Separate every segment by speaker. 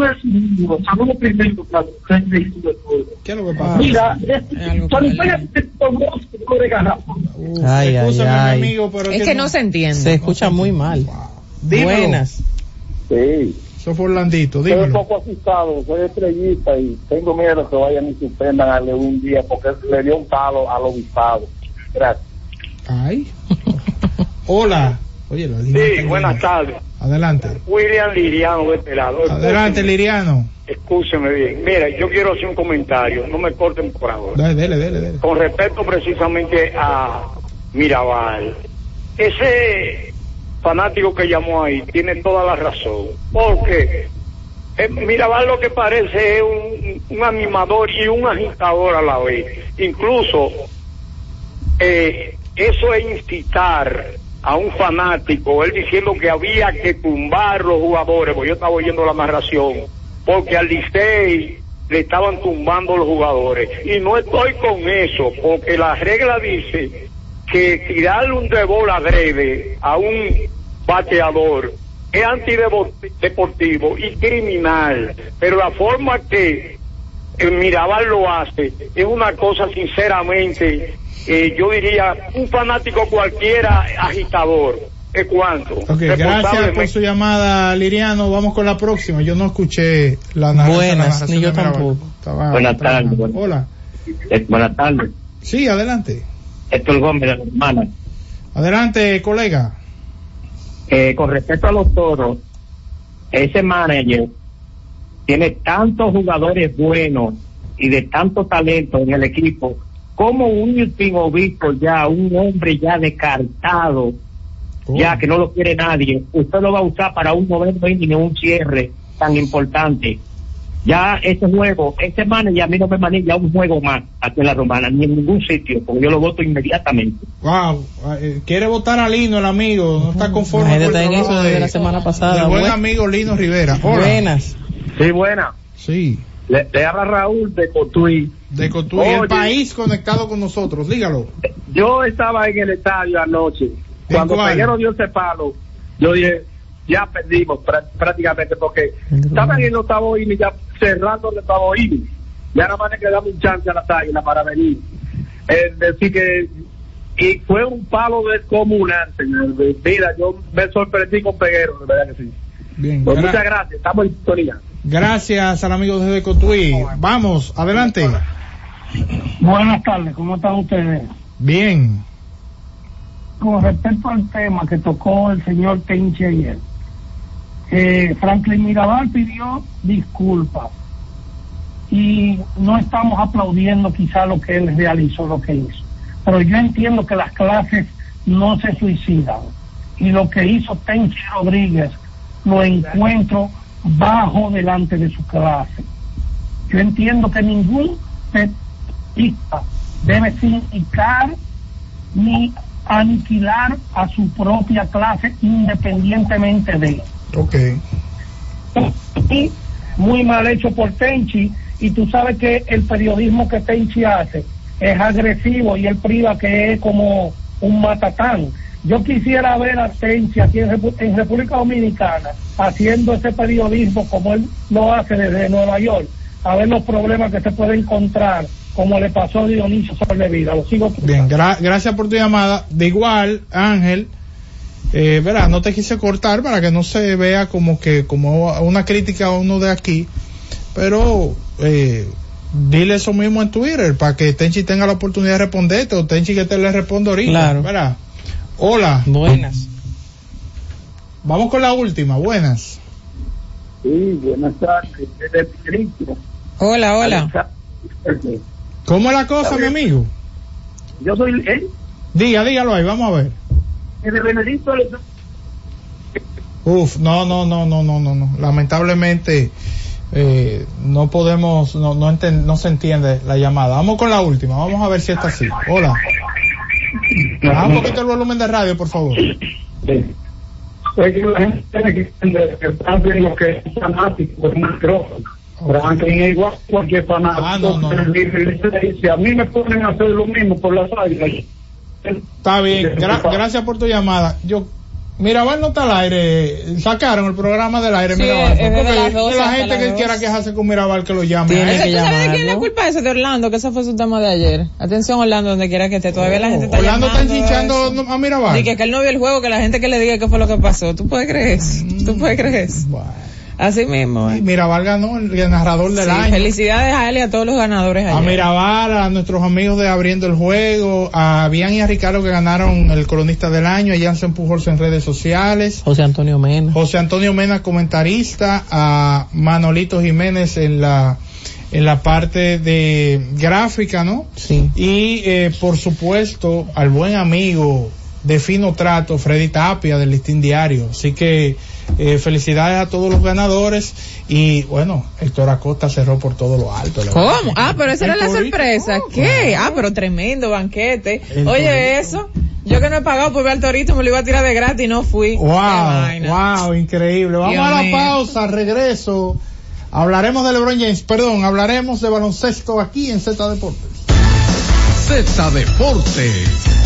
Speaker 1: de su libro, saludos primero para usted y
Speaker 2: ¿Qué es lo que pasa?
Speaker 1: Mira, tomó garrafa.
Speaker 3: Ay, ay, ay.
Speaker 2: amigo, pero
Speaker 4: Es que no se entiende.
Speaker 3: Se escucha muy mal.
Speaker 2: Dímelo.
Speaker 3: Buenas.
Speaker 5: Sí,
Speaker 2: Eso fue Orlandito,
Speaker 5: estoy un
Speaker 2: dímelo.
Speaker 5: poco asustado, soy estrellista y tengo miedo que vayan y suspendan a un día porque le dio un palo al obispado. Gracias.
Speaker 2: Ay. Hola. Oye, la
Speaker 6: Sí, buenas tardes.
Speaker 2: Adelante.
Speaker 6: William Liriano de este lado.
Speaker 2: Adelante, Liriano.
Speaker 6: Escúcheme bien. Mira, yo quiero hacer un comentario. No me corten por ahora.
Speaker 2: Dale, dele, dele, dele.
Speaker 6: Con respecto precisamente a Mirabal. Ese fanático que llamó ahí tiene toda la razón. Porque eh, Mirabal lo que parece es un, un animador y un agitador a la vez. Incluso eh, eso es incitar a un fanático, él diciendo que había que tumbar los jugadores, porque yo estaba oyendo la narración, porque al Licey le estaban tumbando los jugadores. Y no estoy con eso, porque la regla dice que tirarle un de bola breve a un bateador es antideportivo y criminal, pero la forma que el Mirabal lo hace es una cosa sinceramente eh, yo diría un fanático cualquiera agitador es cuanto
Speaker 2: Ok, gracias por su llamada, Liriano. Vamos con la próxima. Yo no escuché la narración.
Speaker 3: Buenas, ni yo tampoco.
Speaker 2: Estaba-
Speaker 7: Buenas tardes, buenas-
Speaker 2: Hola.
Speaker 7: Eh, buenas tardes.
Speaker 2: Sí, adelante.
Speaker 7: Héctor Gómez de la hermana.
Speaker 2: Adelante, colega.
Speaker 7: Eh, con respecto a los toros, ese manager tiene tantos jugadores buenos y de tanto talento en el equipo, como un último obispo ya, un hombre ya descartado, ya que no lo quiere nadie, usted lo va a usar para un noveno inning en un cierre tan importante. Ya ese juego, ese manager a mí no me maneja un juego más aquí en la romana, ni en ningún sitio, porque yo lo voto inmediatamente.
Speaker 2: Wow. eh, Quiere votar a Lino, el amigo. No está conforme con el
Speaker 3: en eso
Speaker 2: de-
Speaker 3: la semana pasada.
Speaker 2: del buen
Speaker 3: Buen-
Speaker 2: amigo Lino Rivera. Hola.
Speaker 3: Buenas.
Speaker 5: Sí, buena.
Speaker 2: Sí.
Speaker 5: Le, le habla Raúl de Cotuí.
Speaker 2: De Cotuí, el
Speaker 5: Oye.
Speaker 2: país conectado con nosotros. Dígalo.
Speaker 5: Yo estaba en el estadio anoche. Cuando? Peguero dio ese palo, yo dije, ya perdimos prá- prácticamente porque estaban en el octavo inning, ya cerrando el octavo inning. Ya nada más le quedaba un chance a las águilas para venir. Es decir que, y fue un palo descomunal, señor. Mira, yo me sorprendí con Peguero, de verdad que sí.
Speaker 2: Bien.
Speaker 5: Pues muchas gracias, estamos en sintonía.
Speaker 2: Gracias al amigo desde Cotuí. Vamos, adelante.
Speaker 1: Buenas tardes, ¿cómo están ustedes?
Speaker 2: Bien.
Speaker 1: Con respecto al tema que tocó el señor Tenchi ayer, eh, Franklin Mirabal pidió disculpas y no estamos aplaudiendo quizá lo que él realizó, lo que hizo. Pero yo entiendo que las clases no se suicidan y lo que hizo Tenchi Rodríguez lo encuentro bajo delante de su clase. Yo entiendo que ningún petista debe sindicar ni aniquilar a su propia clase independientemente de
Speaker 2: Ok.
Speaker 1: y muy mal hecho por Tenchi y tú sabes que el periodismo que Tenchi hace es agresivo y él priva que es como un matatán. Yo quisiera ver a Tenchi aquí en, Repu- en República Dominicana haciendo ese periodismo como él lo hace desde Nueva York, a ver los problemas que se puede encontrar, como le pasó a Dionisio Sobrevida. Lo sigo
Speaker 2: Bien, gra- gracias por tu llamada. De igual, Ángel, eh, verá, no te quise cortar para que no se vea como que como una crítica a uno de aquí, pero eh, dile eso mismo en Twitter para que Tenchi tenga la oportunidad de responderte o Tenchi que te le responda ahorita.
Speaker 3: Claro.
Speaker 2: verá. Hola.
Speaker 3: Buenas.
Speaker 2: Vamos con la última. Buenas.
Speaker 5: Sí, buenas tardes.
Speaker 4: Hola, hola.
Speaker 2: ¿Cómo es la cosa, mi amigo?
Speaker 5: Yo soy él,
Speaker 2: Diga, dígalo ahí, vamos a ver.
Speaker 5: el Benedicto
Speaker 2: Uf, no, no, no, no, no, no, no. Lamentablemente eh, no podemos, no, no, enten- no se entiende la llamada. Vamos con la última, vamos a ver si está así. Hola. Baja un poquito el volumen de radio, por favor.
Speaker 1: Es que la gente tiene que entender que están viendo que es fanático, es micrófono. Franklin es igual que cualquier fanático.
Speaker 2: Ah, no, no, no.
Speaker 1: Si a mí me ponen a hacer lo mismo por las águilas.
Speaker 2: Está bien, gra- gracias por tu llamada. Yo Mirabal no está al aire. Sacaron el programa del aire,
Speaker 4: Sí,
Speaker 2: Mirabal.
Speaker 4: es
Speaker 2: Porque
Speaker 4: las 12
Speaker 2: la gente
Speaker 4: las
Speaker 2: que
Speaker 4: 12.
Speaker 2: quiera quejarse con Mirabal que lo llame.
Speaker 3: Tiene
Speaker 2: a él.
Speaker 3: que
Speaker 4: ¿Tú sabes de quién es la culpa de eso? De Orlando, que ese fue su tema de ayer. Atención, Orlando, donde quiera que esté. Todavía la gente está
Speaker 2: Orlando está
Speaker 4: eso.
Speaker 2: a Mirabal.
Speaker 4: Y que, que él no vio el juego, que la gente que le diga qué fue lo que pasó. ¿Tú puedes creer eso? ¿Tú puedes creer eso?
Speaker 2: Bueno.
Speaker 4: Así mismo.
Speaker 2: Y
Speaker 4: eh.
Speaker 2: Mirabal ganó el narrador del
Speaker 4: Sí,
Speaker 2: año.
Speaker 4: felicidades a él y a todos los ganadores
Speaker 2: A
Speaker 4: ayer.
Speaker 2: Mirabal, a nuestros amigos de Abriendo el Juego, a Bian y a Ricardo que ganaron el cronista del año, a Jansen Pujols en redes sociales,
Speaker 3: José Antonio Mena.
Speaker 2: José Antonio Mena comentarista, a Manolito Jiménez en la en la parte de gráfica, ¿no?
Speaker 3: Sí.
Speaker 2: Y eh, por supuesto al buen amigo de fino trato, Freddy Tapia del Listín Diario. Así que eh, felicidades a todos los ganadores y bueno, Héctor Acosta cerró por todo lo alto.
Speaker 4: ¿Cómo?
Speaker 2: verdad.
Speaker 4: Ah, pero esa era la sorpresa.
Speaker 2: ¿cómo?
Speaker 4: ¿Qué? Ah, pero tremendo banquete.
Speaker 2: El
Speaker 4: Oye,
Speaker 2: torito.
Speaker 4: eso. Yo que no he pagado por ver al torito, me lo iba a tirar de gratis y no fui.
Speaker 2: Wow, wow, increíble. Vamos
Speaker 4: Dios
Speaker 2: a la
Speaker 4: mío.
Speaker 2: pausa, regreso. Hablaremos de LeBron James, perdón, hablaremos de baloncesto aquí en Z Deportes.
Speaker 8: Z Deportes.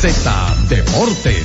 Speaker 8: Z Deportes.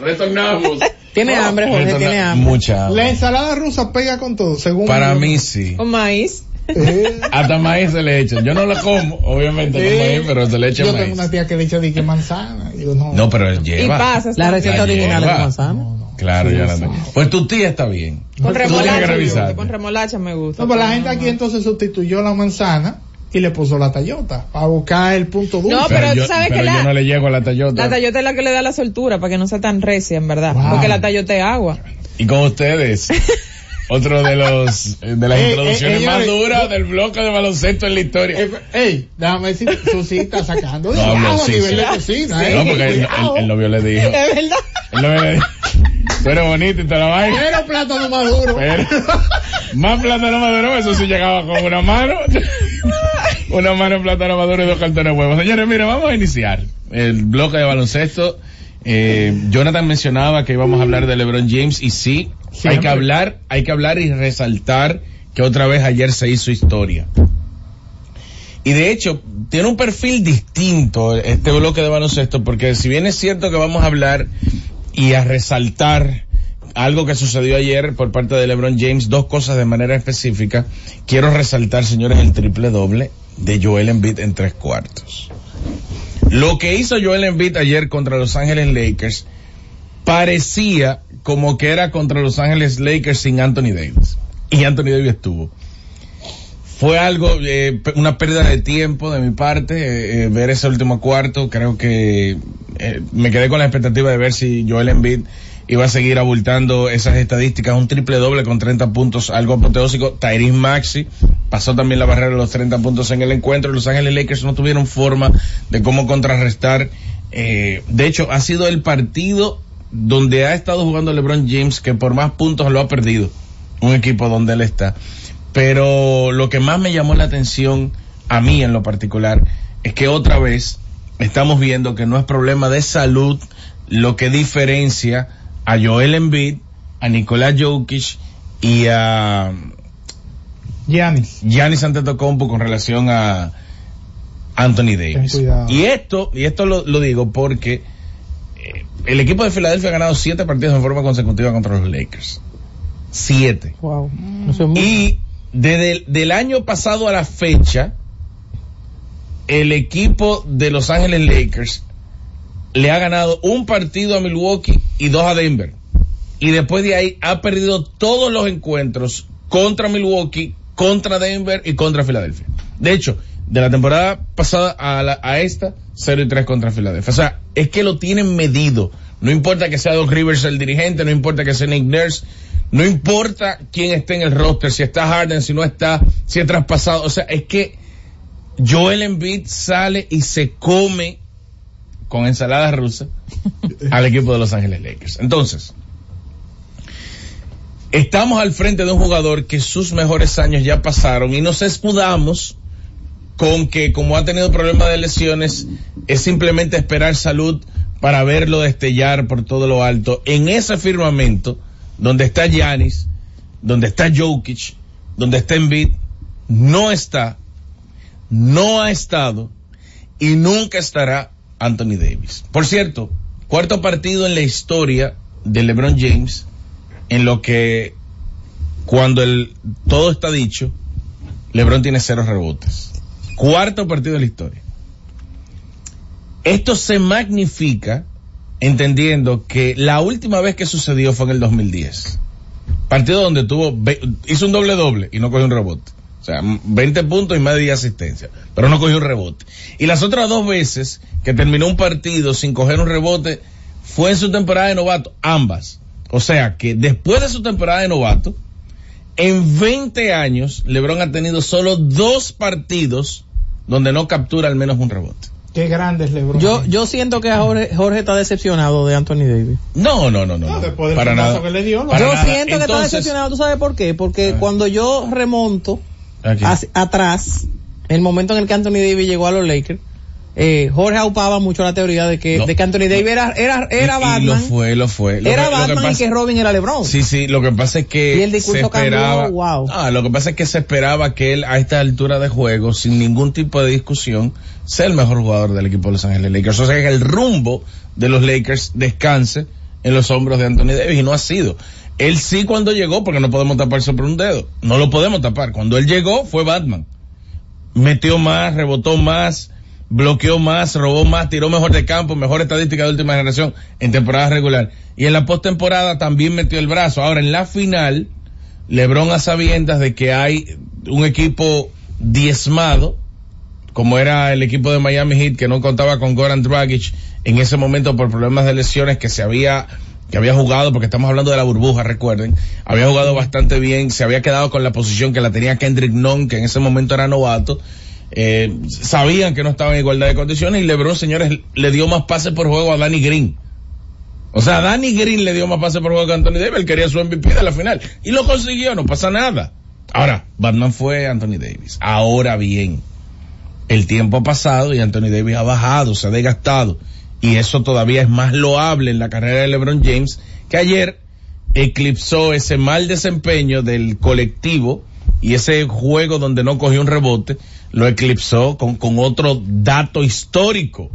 Speaker 9: Retornamos.
Speaker 4: Tiene hambre, Jorge,
Speaker 9: Retorna-
Speaker 4: tiene hambre.
Speaker 9: Mucha hambre.
Speaker 2: La ensalada rusa pega con todo, según
Speaker 9: Para mí sí.
Speaker 4: Con maíz.
Speaker 9: Hasta maíz se le echa. Yo no la como, obviamente,
Speaker 2: Sí.
Speaker 9: con maíz, pero se le echa
Speaker 2: Yo
Speaker 9: maíz.
Speaker 2: tengo una tía que le echa de que manzana. Digo, no.
Speaker 9: No, pero lleva.
Speaker 4: Y pasas
Speaker 3: La receta original
Speaker 9: lleva.
Speaker 3: de manzana.
Speaker 9: Claro,
Speaker 2: Sí,
Speaker 9: ya la tengo. Pues tu tía está bien.
Speaker 4: Con remolacha, con remolacha me gusta.
Speaker 2: No, pero la gente aquí entonces sustituyó la manzana y le puso la Toyota a buscar el punto dulce.
Speaker 4: No, pero
Speaker 9: yo,
Speaker 4: tú sabes
Speaker 9: pero
Speaker 4: que
Speaker 9: yo
Speaker 4: la-
Speaker 9: no le llego a la Toyota.
Speaker 4: La Toyota es la que le da la soltura para que no sea tan recia, en verdad.
Speaker 2: Wow.
Speaker 4: Porque la Toyota es agua.
Speaker 9: Y con ustedes, otro de los de las
Speaker 2: Ey, ey,
Speaker 9: introducciones
Speaker 2: ey,
Speaker 9: más duras del bloque de baloncesto en la historia.
Speaker 2: Eh, Ey, déjame decir, Susi está sacando de
Speaker 9: No,
Speaker 2: a
Speaker 9: sí,
Speaker 2: nivel
Speaker 9: sí.
Speaker 2: de cocina.
Speaker 9: No,
Speaker 2: eh,
Speaker 9: porque el,
Speaker 2: cuidado.
Speaker 9: el- el novio le dijo.
Speaker 4: Es verdad.
Speaker 9: El novio le dijo. Eres bonito y te la vaina.
Speaker 2: Pero plátano maduro.
Speaker 9: Pero, más plátano maduro, eso sí llegaba con una mano. Una mano en plátano maduro y dos cartones de huevos. Señores, mire, vamos a iniciar el bloque de baloncesto. Eh, Jonathan mencionaba que íbamos a hablar de LeBron James y sí, hay que hablar, hay que hablar y resaltar que otra vez ayer se hizo historia. Y de hecho, tiene un perfil distinto este bloque de baloncesto, porque si bien es cierto que vamos a hablar y a resaltar algo que sucedió ayer por parte de LeBron James, dos cosas de manera específica, quiero resaltar, señores, el triple doble de Joel Embiid en tres cuartos. Lo que hizo Joel Embiid ayer contra Los Ángeles Lakers parecía como que era contra Los Ángeles Lakers sin Anthony Davis. Y Anthony Davis estuvo fue algo, eh, una pérdida de tiempo de mi parte, eh, eh, ver ese último cuarto. Creo que eh, me quedé con la expectativa de ver si Joel Embiid iba a seguir abultando esas estadísticas. Un triple doble con 30 puntos, algo apoteósico. Tyrese Maxi pasó también la barrera de los 30 puntos en el encuentro. Los Ángeles Lakers no tuvieron forma de cómo contrarrestar. eh, de hecho, ha sido el partido donde ha estado jugando LeBron James que por más puntos lo ha perdido. Un equipo donde él está. Pero lo que más me llamó la atención a mí en lo particular es que otra vez estamos viendo que no es problema de salud lo que diferencia a Joel Embiid, a Nicolás Jokic y a
Speaker 2: Giannis.
Speaker 9: Giannis Antetokounmpo con relación a Anthony Davis. Y esto, y esto lo, lo digo porque eh, el equipo de Filadelfia ha ganado siete partidos en forma consecutiva contra los Lakers. Siete.
Speaker 3: Wow.
Speaker 9: Y desde el del año pasado a la fecha, el equipo de Los Ángeles Lakers le ha ganado un partido a Milwaukee y dos a Denver. Y después de ahí ha perdido todos los encuentros contra Milwaukee, contra Denver y contra Filadelfia. De hecho, de la temporada pasada a, la- a esta, 0 y 3 contra Filadelfia. O sea, es que lo tienen medido. No importa que sea Doc Rivers el dirigente, no importa que sea Nick Nurse, no importa quién esté en el roster, si está Harden, si no está, si es traspasado. O sea, es que Joel Embiid sale y se come con ensalada rusa al equipo de Los Ángeles Lakers. Entonces, estamos al frente de un jugador que sus mejores años ya pasaron y nos escudamos con que como ha tenido problemas de lesiones, es simplemente esperar salud para verlo destellar por todo lo alto. En ese firmamento, donde está Giannis, donde está Jokic, donde está Embiid, no está, no ha estado y nunca estará Anthony Davis. Por cierto, cuarto partido en la historia de LeBron James, en lo que cuando el, todo está dicho, LeBron tiene cero rebotes. Cuarto partido de la historia. Esto se magnifica entendiendo que la última vez que sucedió fue en el 2010. Partido donde tuvo, hizo un doble doble y no cogió un rebote. O sea, 20 puntos y media asistencia, pero no cogió un rebote. Y las otras dos veces que terminó un partido sin coger un rebote fue en su temporada de novato, ambas. O sea que después de su temporada de novato, en 20 años, LeBron ha tenido solo dos partidos donde no captura al menos un rebote.
Speaker 2: Qué grande es LeBron.
Speaker 3: Yo, yo siento que Jorge, Jorge está decepcionado de Anthony Davis.
Speaker 9: No, no, no, no. no.
Speaker 2: después del
Speaker 9: para nada.
Speaker 2: que le dio, no.
Speaker 9: Para
Speaker 3: yo
Speaker 9: nada.
Speaker 3: siento que está decepcionado. ¿Tú sabes por qué? Porque cuando yo remonto. Hacia- atrás, el momento en el que Anthony Davis llegó a los Lakers, eh, Jorge aupaba mucho la teoría de que,
Speaker 9: No.
Speaker 3: de que Anthony Davis era, era, era
Speaker 9: Y- y lo
Speaker 3: Batman.
Speaker 9: fue, lo fue. Lo
Speaker 3: era
Speaker 9: que- lo que
Speaker 3: Batman
Speaker 9: pasa-
Speaker 3: y que Robin era LeBron.
Speaker 9: Sí, sí, lo que pasa es que
Speaker 3: Y el discurso
Speaker 9: se esperaba,
Speaker 3: cambió, wow.
Speaker 9: Ah, lo que pasa es que se esperaba que él a esta altura de juego, sin ningún tipo de discusión, sea el mejor jugador del equipo de Los Ángeles Lakers. O sea que el rumbo de los Lakers descanse en los hombros de Anthony Davis y no ha sido. Él sí cuando llegó, porque no podemos tapar por un dedo, no lo podemos tapar. Cuando él llegó fue Batman. Metió más, rebotó más, bloqueó más, robó más, tiró mejor de campo, mejor estadística de última generación en temporada regular. Y en la postemporada también metió el brazo. Ahora en la final, LeBron a sabiendas de que hay un equipo diezmado como era el equipo de Miami Heat que no contaba con Goran Dragic en ese momento por problemas de lesiones que se había que había jugado, porque estamos hablando de la burbuja, recuerden, había jugado bastante bien, se había quedado con la posición que la tenía Kendrick Nunn, que en ese momento era novato, eh, sabían que no estaba en igualdad de condiciones y LeBron, señores, le dio más pases por juego a Danny Green. O sea, Danny Green le dio más pases por juego que Anthony Davis, él quería su MVP de la final y lo consiguió, no pasa nada. Ahora, Batman fue Anthony Davis. Ahora bien, el tiempo ha pasado y Anthony Davis ha bajado, se ha desgastado y eso todavía es más loable en la carrera de LeBron James, que ayer eclipsó ese mal desempeño del colectivo y ese juego donde no cogió un rebote, lo eclipsó con, con otro dato histórico.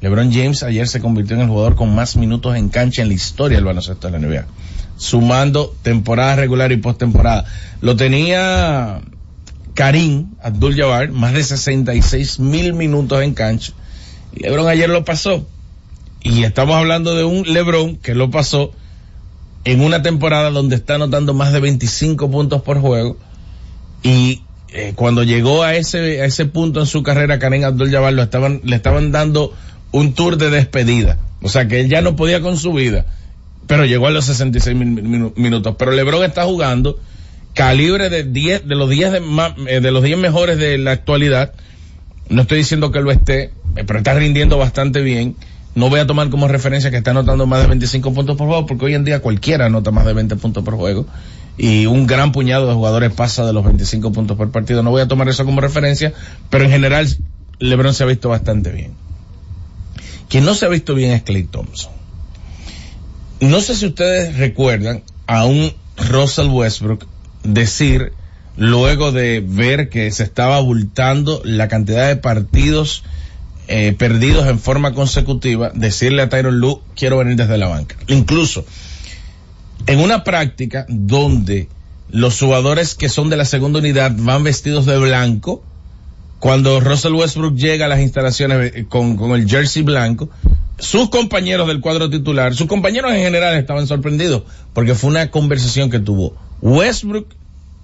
Speaker 9: LeBron James ayer se convirtió en el jugador con más minutos en cancha en la historia del baloncesto de la NBA, sumando temporada regular y postemporada. Lo tenía Karim Abdul-Jabbar, más de 66 mil minutos en cancha LeBron ayer lo pasó. Y estamos hablando de un LeBron que lo pasó en una temporada donde está anotando más de 25 puntos por juego. Y eh, cuando llegó a ese, a ese punto en su carrera, Karen Abdul-Jabbar estaban, le estaban dando un tour de despedida. O sea que él ya no podía con su vida. Pero llegó a los 66 mil minutos. Pero LeBron está jugando calibre de 10, de los 10 de, eh, de los 10 mejores de la actualidad. No estoy diciendo que lo esté, eh, pero está rindiendo bastante bien. No voy a tomar como referencia que está anotando más de 25 puntos por juego, porque hoy en día cualquiera anota más de 20 puntos por juego. Y un gran puñado de jugadores pasa de los 25 puntos por partido. No voy a tomar eso como referencia, pero en general LeBron se ha visto bastante bien. Quien no se ha visto bien es Clay Thompson. No sé si ustedes recuerdan a un Russell Westbrook decir, luego de ver que se estaba abultando la cantidad de partidos eh, perdidos en forma consecutiva, decirle a Tyron Lue, quiero venir desde la banca. Incluso, en una práctica donde los jugadores que son de la segunda unidad van vestidos de blanco, cuando Russell Westbrook llega a las instalaciones eh, con, con el jersey blanco, sus compañeros del cuadro titular, sus compañeros en general estaban sorprendidos porque fue una conversación que tuvo Westbrook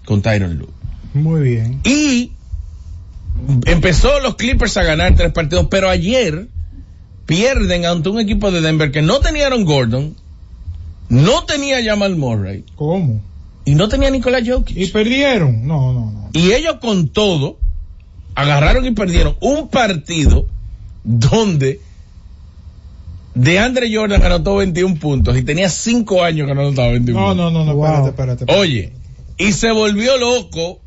Speaker 9: con Tyron Lue.
Speaker 2: Muy bien.
Speaker 9: Y empezó los Clippers a ganar tres partidos, pero ayer pierden ante un equipo de Denver que no tenía Aaron Gordon, no tenía Jamal Murray.
Speaker 2: ¿Cómo?
Speaker 9: Y no tenía Nicolás Jokic.
Speaker 2: ¿Y perdieron? No, no, no.
Speaker 9: Y ellos con todo agarraron y perdieron un partido donde de Andre Jordan anotó 21 puntos y tenía 5 años que no anotaba 21
Speaker 2: No, no, no, no, espérate, espérate, espérate.
Speaker 9: Oye, y se volvió loco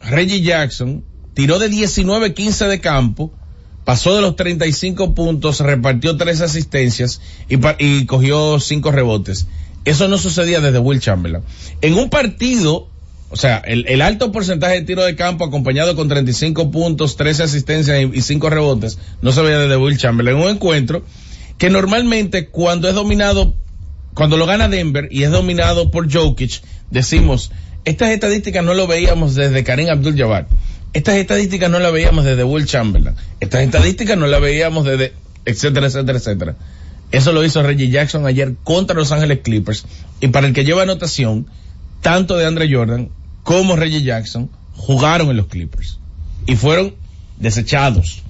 Speaker 9: Reggie Jackson, tiró de 19-15 de campo, pasó de los 35 puntos, repartió tres asistencias y, y cogió cinco rebotes. Eso no sucedía desde Will Chamberlain. En un partido, o sea, el, el alto porcentaje de tiro de campo acompañado con 35 puntos, 13 asistencias y, y cinco rebotes, no se veía desde Will Chamberlain. En un encuentro que normalmente cuando es dominado, cuando lo gana Denver y es dominado por Jokic, decimos, estas estadísticas no lo veíamos desde Karim Abdul-Jabbar. Estas estadísticas no las veíamos desde Will Chamberlain. Estas estadísticas no las veíamos desde, etcétera, etcétera, etcétera. Eso lo hizo Reggie Jackson ayer contra Los Ángeles Clippers. Y para el que lleva anotación, tanto de Andre Jordan como Reggie Jackson jugaron en los Clippers. Y fueron desechados.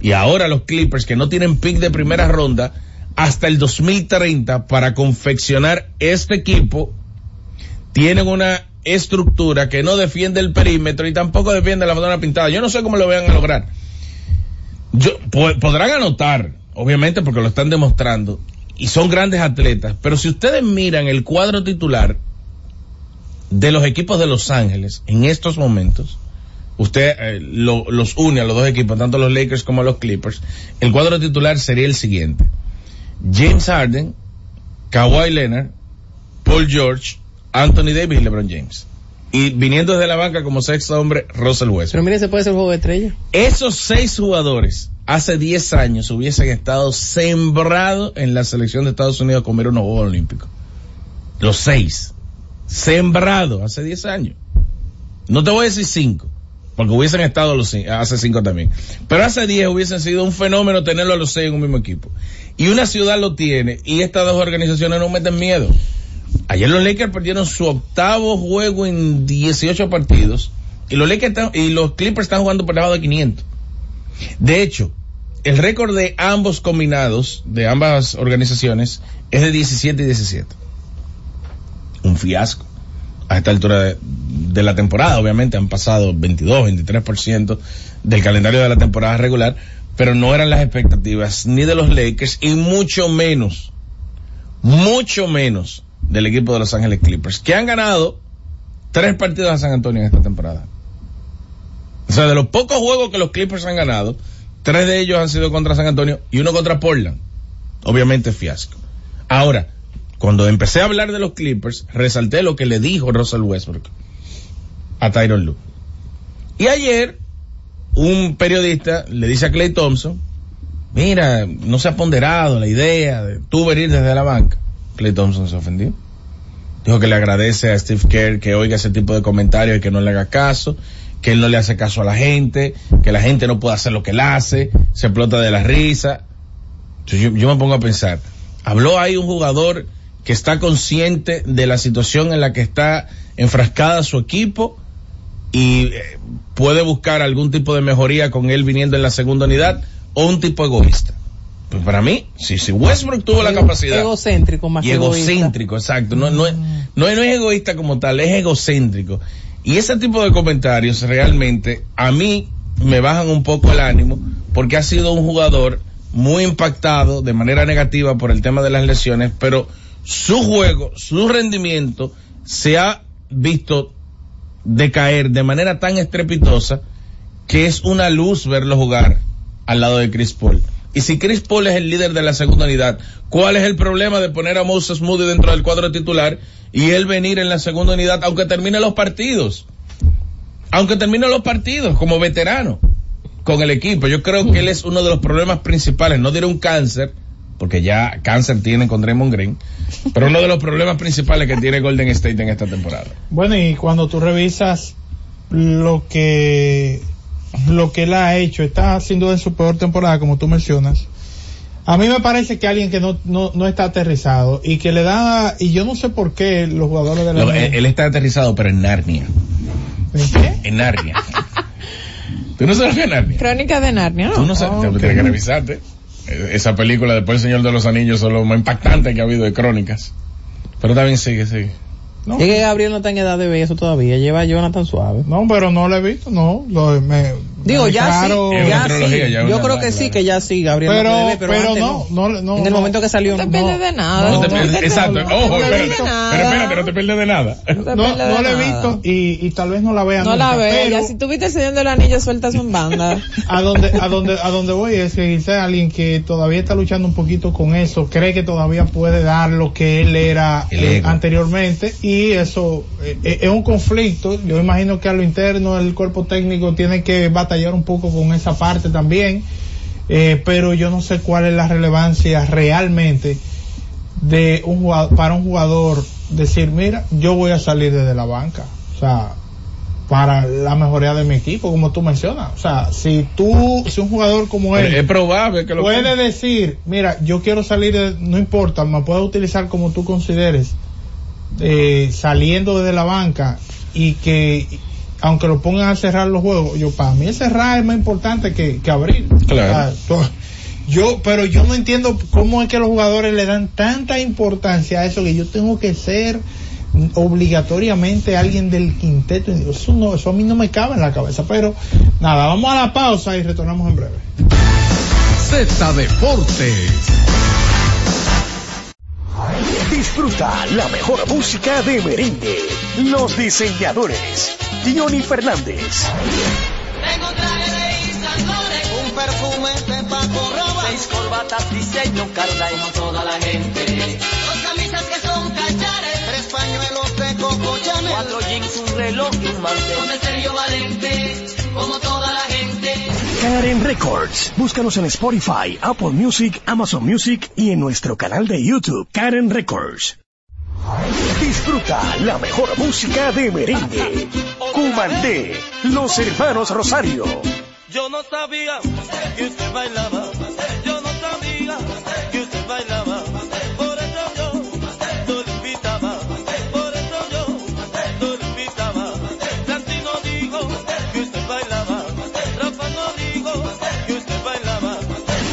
Speaker 9: Y ahora los Clippers que no tienen pick de primera ronda hasta el 2030 para confeccionar este equipo tienen una estructura que no defiende el perímetro y tampoco defiende la bandera pintada. Yo no sé cómo lo vayan a lograr. Podrán anotar, obviamente porque lo están demostrando, y son grandes atletas, pero si ustedes miran el cuadro titular de los equipos de Los Ángeles en estos momentos, usted eh, lo- los une a los dos equipos, tanto los Lakers como los Clippers, el cuadro titular sería el siguiente. James Harden, Kawhi Leonard, Paul George, Anthony Davis y LeBron James. Y viniendo desde la banca como sexto hombre, Russell Westbrook.
Speaker 3: Pero mire, se puede ser juego de estrella.
Speaker 9: Esos seis jugadores hace 10 años hubiesen estado sembrados en la selección de Estados Unidos a comer unos Juegos Olímpicos. Los seis. Sembrados hace 10 años. No te voy a decir cinco, porque hubiesen estado los hace cinco también. Pero hace 10 hubiesen sido un fenómeno tenerlo a los seis en un mismo equipo. Y una ciudad lo tiene y estas dos organizaciones no meten miedo. Ayer los Lakers perdieron su octavo juego en 18 partidos y los Clippers están jugando por debajo de 500. De hecho, el récord de ambos combinados, de ambas organizaciones, es de 17 y 17. Un fiasco. A esta altura de, de la temporada, obviamente, han pasado 22, 23% del calendario de la temporada regular, pero no eran las expectativas ni de los Lakers y mucho menos, mucho menos del equipo de Los Ángeles Clippers, que han ganado tres partidos a San Antonio en esta temporada. O sea, de los pocos juegos que los Clippers han ganado, tres de ellos han sido contra San Antonio y uno contra Portland. Obviamente fiasco. Ahora, cuando empecé a hablar de los Clippers, resalté lo que le dijo Russell Westbrook a Tyron Lue. Y ayer, un periodista le dice a Clay Thompson, mira, no se ha ponderado la idea de tú venir desde la banca. Clay Thompson se ofendió. Dijo que le agradece a Steve Kerr que oiga ese tipo de comentarios y que no le haga caso, que él no le hace caso a la gente, que la gente no puede hacer lo que él hace, se explota de la risa. Yo, yo me pongo a pensar, habló ahí un jugador que está consciente de la situación en la que está enfrascada su equipo y eh, puede buscar algún tipo de mejoría con él viniendo en la segunda unidad o un tipo egoísta. Pues para mí, si, si Westbrook tuvo la capacidad
Speaker 3: Egocéntrico más
Speaker 9: y
Speaker 3: que egoísta.
Speaker 9: egocéntrico, exacto. No, no, es- no, es- no es egoísta como tal, es egocéntrico. Y ese tipo de comentarios realmente a mí me bajan un poco el ánimo porque ha sido un jugador muy impactado de manera negativa por el tema de las lesiones, pero su juego, su rendimiento se ha visto decaer de manera tan estrepitosa que es una luz verlo jugar al lado de Chris Paul. Y si Chris Paul es el líder de la segunda unidad, ¿cuál es el problema de poner a Moses Moody dentro del cuadro titular y él venir en la segunda unidad aunque termine los partidos? Aunque termine los partidos como veterano con el equipo. Yo creo que él es uno de los problemas principales, no diré un cáncer, porque ya cáncer tiene con Draymond Green, pero uno de los problemas principales que tiene Golden State en esta temporada.
Speaker 2: Bueno, y cuando tú revisas lo que lo que él ha hecho, está haciendo en su peor temporada, como tú mencionas. A mí me parece que alguien que no, no, no está aterrizado y que le da, y yo no sé por qué los jugadores de la
Speaker 9: él, él está aterrizado, pero en Narnia.
Speaker 2: ¿En qué?
Speaker 9: En Narnia. ¿Tú no sabes qué es Narnia?
Speaker 4: Crónica de Narnia, ¿no?
Speaker 9: Tú no sabes, tienes que revisarte. Esa película, después El Señor de los Anillos, son lo más impactante que ha habido de crónicas. Pero también sigue, sigue.
Speaker 2: No,
Speaker 3: Es que Gabriel no está en edad de ver eso todavía, lleva a Jonathan suave.
Speaker 2: no, pero no lo he visto, no. Lo, me,
Speaker 3: Digo, ya
Speaker 2: claro-
Speaker 3: sí, ya sí.
Speaker 9: ya
Speaker 3: Yo creo que sí, que ya sí, Gabriel
Speaker 2: Pero,
Speaker 3: no pero,
Speaker 2: pero
Speaker 3: antes
Speaker 2: no, no, no,
Speaker 3: En el
Speaker 2: no.
Speaker 3: momento que salió,
Speaker 4: No te pierdes de nada.
Speaker 9: No te
Speaker 2: no,
Speaker 9: pierdes-
Speaker 2: no,
Speaker 9: exacto.
Speaker 2: no,
Speaker 9: Ojo, espérate. Pero espérate, no te pierdes de nada.
Speaker 4: No te
Speaker 2: No, lo he visto y, y tal vez no la vea
Speaker 4: No la
Speaker 2: nunca, pero
Speaker 4: ya si tuviste el Señor del Anillo, sueltas un banda.
Speaker 2: a donde a donde a donde voy es que quizás alguien que todavía está luchando un poquito con eso cree que todavía puede dar lo que él era eh, anteriormente y eso eh, eh, es un conflicto yo imagino que a lo interno el cuerpo técnico tiene que batallar un poco con esa parte también eh, pero yo no sé cuál es la relevancia realmente de un jugador, para un jugador decir mira yo voy a salir desde la banca o sea para la mejoría de mi equipo, como tú mencionas. O sea, si tú, si un jugador como él
Speaker 9: es probable que lo
Speaker 2: puede decir, mira, yo quiero salir, de- no importa, me puedo utilizar como tú consideres, eh, saliendo desde la banca y que, aunque lo pongan a cerrar los juegos, yo para mí cerrar es más importante que, que abrir.
Speaker 9: Claro.
Speaker 2: O sea, tú- yo, pero yo no entiendo cómo es que los jugadores le dan tanta importancia a eso que yo tengo que ser obligatoriamente alguien del quinteto. Eso no, eso a mí no me cabe en la cabeza. Pero nada, vamos a la pausa y retornamos en breve.
Speaker 8: Z Deportes.
Speaker 10: Disfruta la mejor música de merengue. Los diseñadores. Johnny Fernández.
Speaker 11: Tengo traje de un perfume de Paco Roba, seis corbatas diseño Carla como toda la gente, dos camisas que son cachares, tres pañuelos de Coco Chanel, cuatro jeans, un reloj y un mantel, con el Sergio Valente,
Speaker 10: Karen Records. Búscanos en Spotify, Apple Music, Amazon Music y en nuestro canal de YouTube, Karen Records. Disfruta la mejor música de merengue. Cumandé, los hermanos Rosario.
Speaker 11: Yo no sabía que usted bailaba,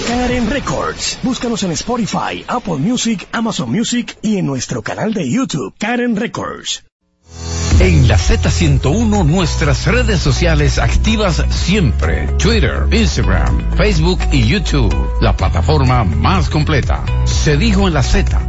Speaker 10: Karen Records. Búscanos en Spotify, Apple Music, Amazon Music y en nuestro canal de YouTube, Karen Records.
Speaker 8: En la Z101 nuestras redes sociales activas siempre. Twitter, Instagram, Facebook y YouTube. La plataforma más completa. Se dijo en la Z.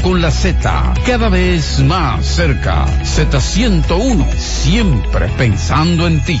Speaker 8: con la Z, cada vez más cerca. Z101, siempre pensando en ti.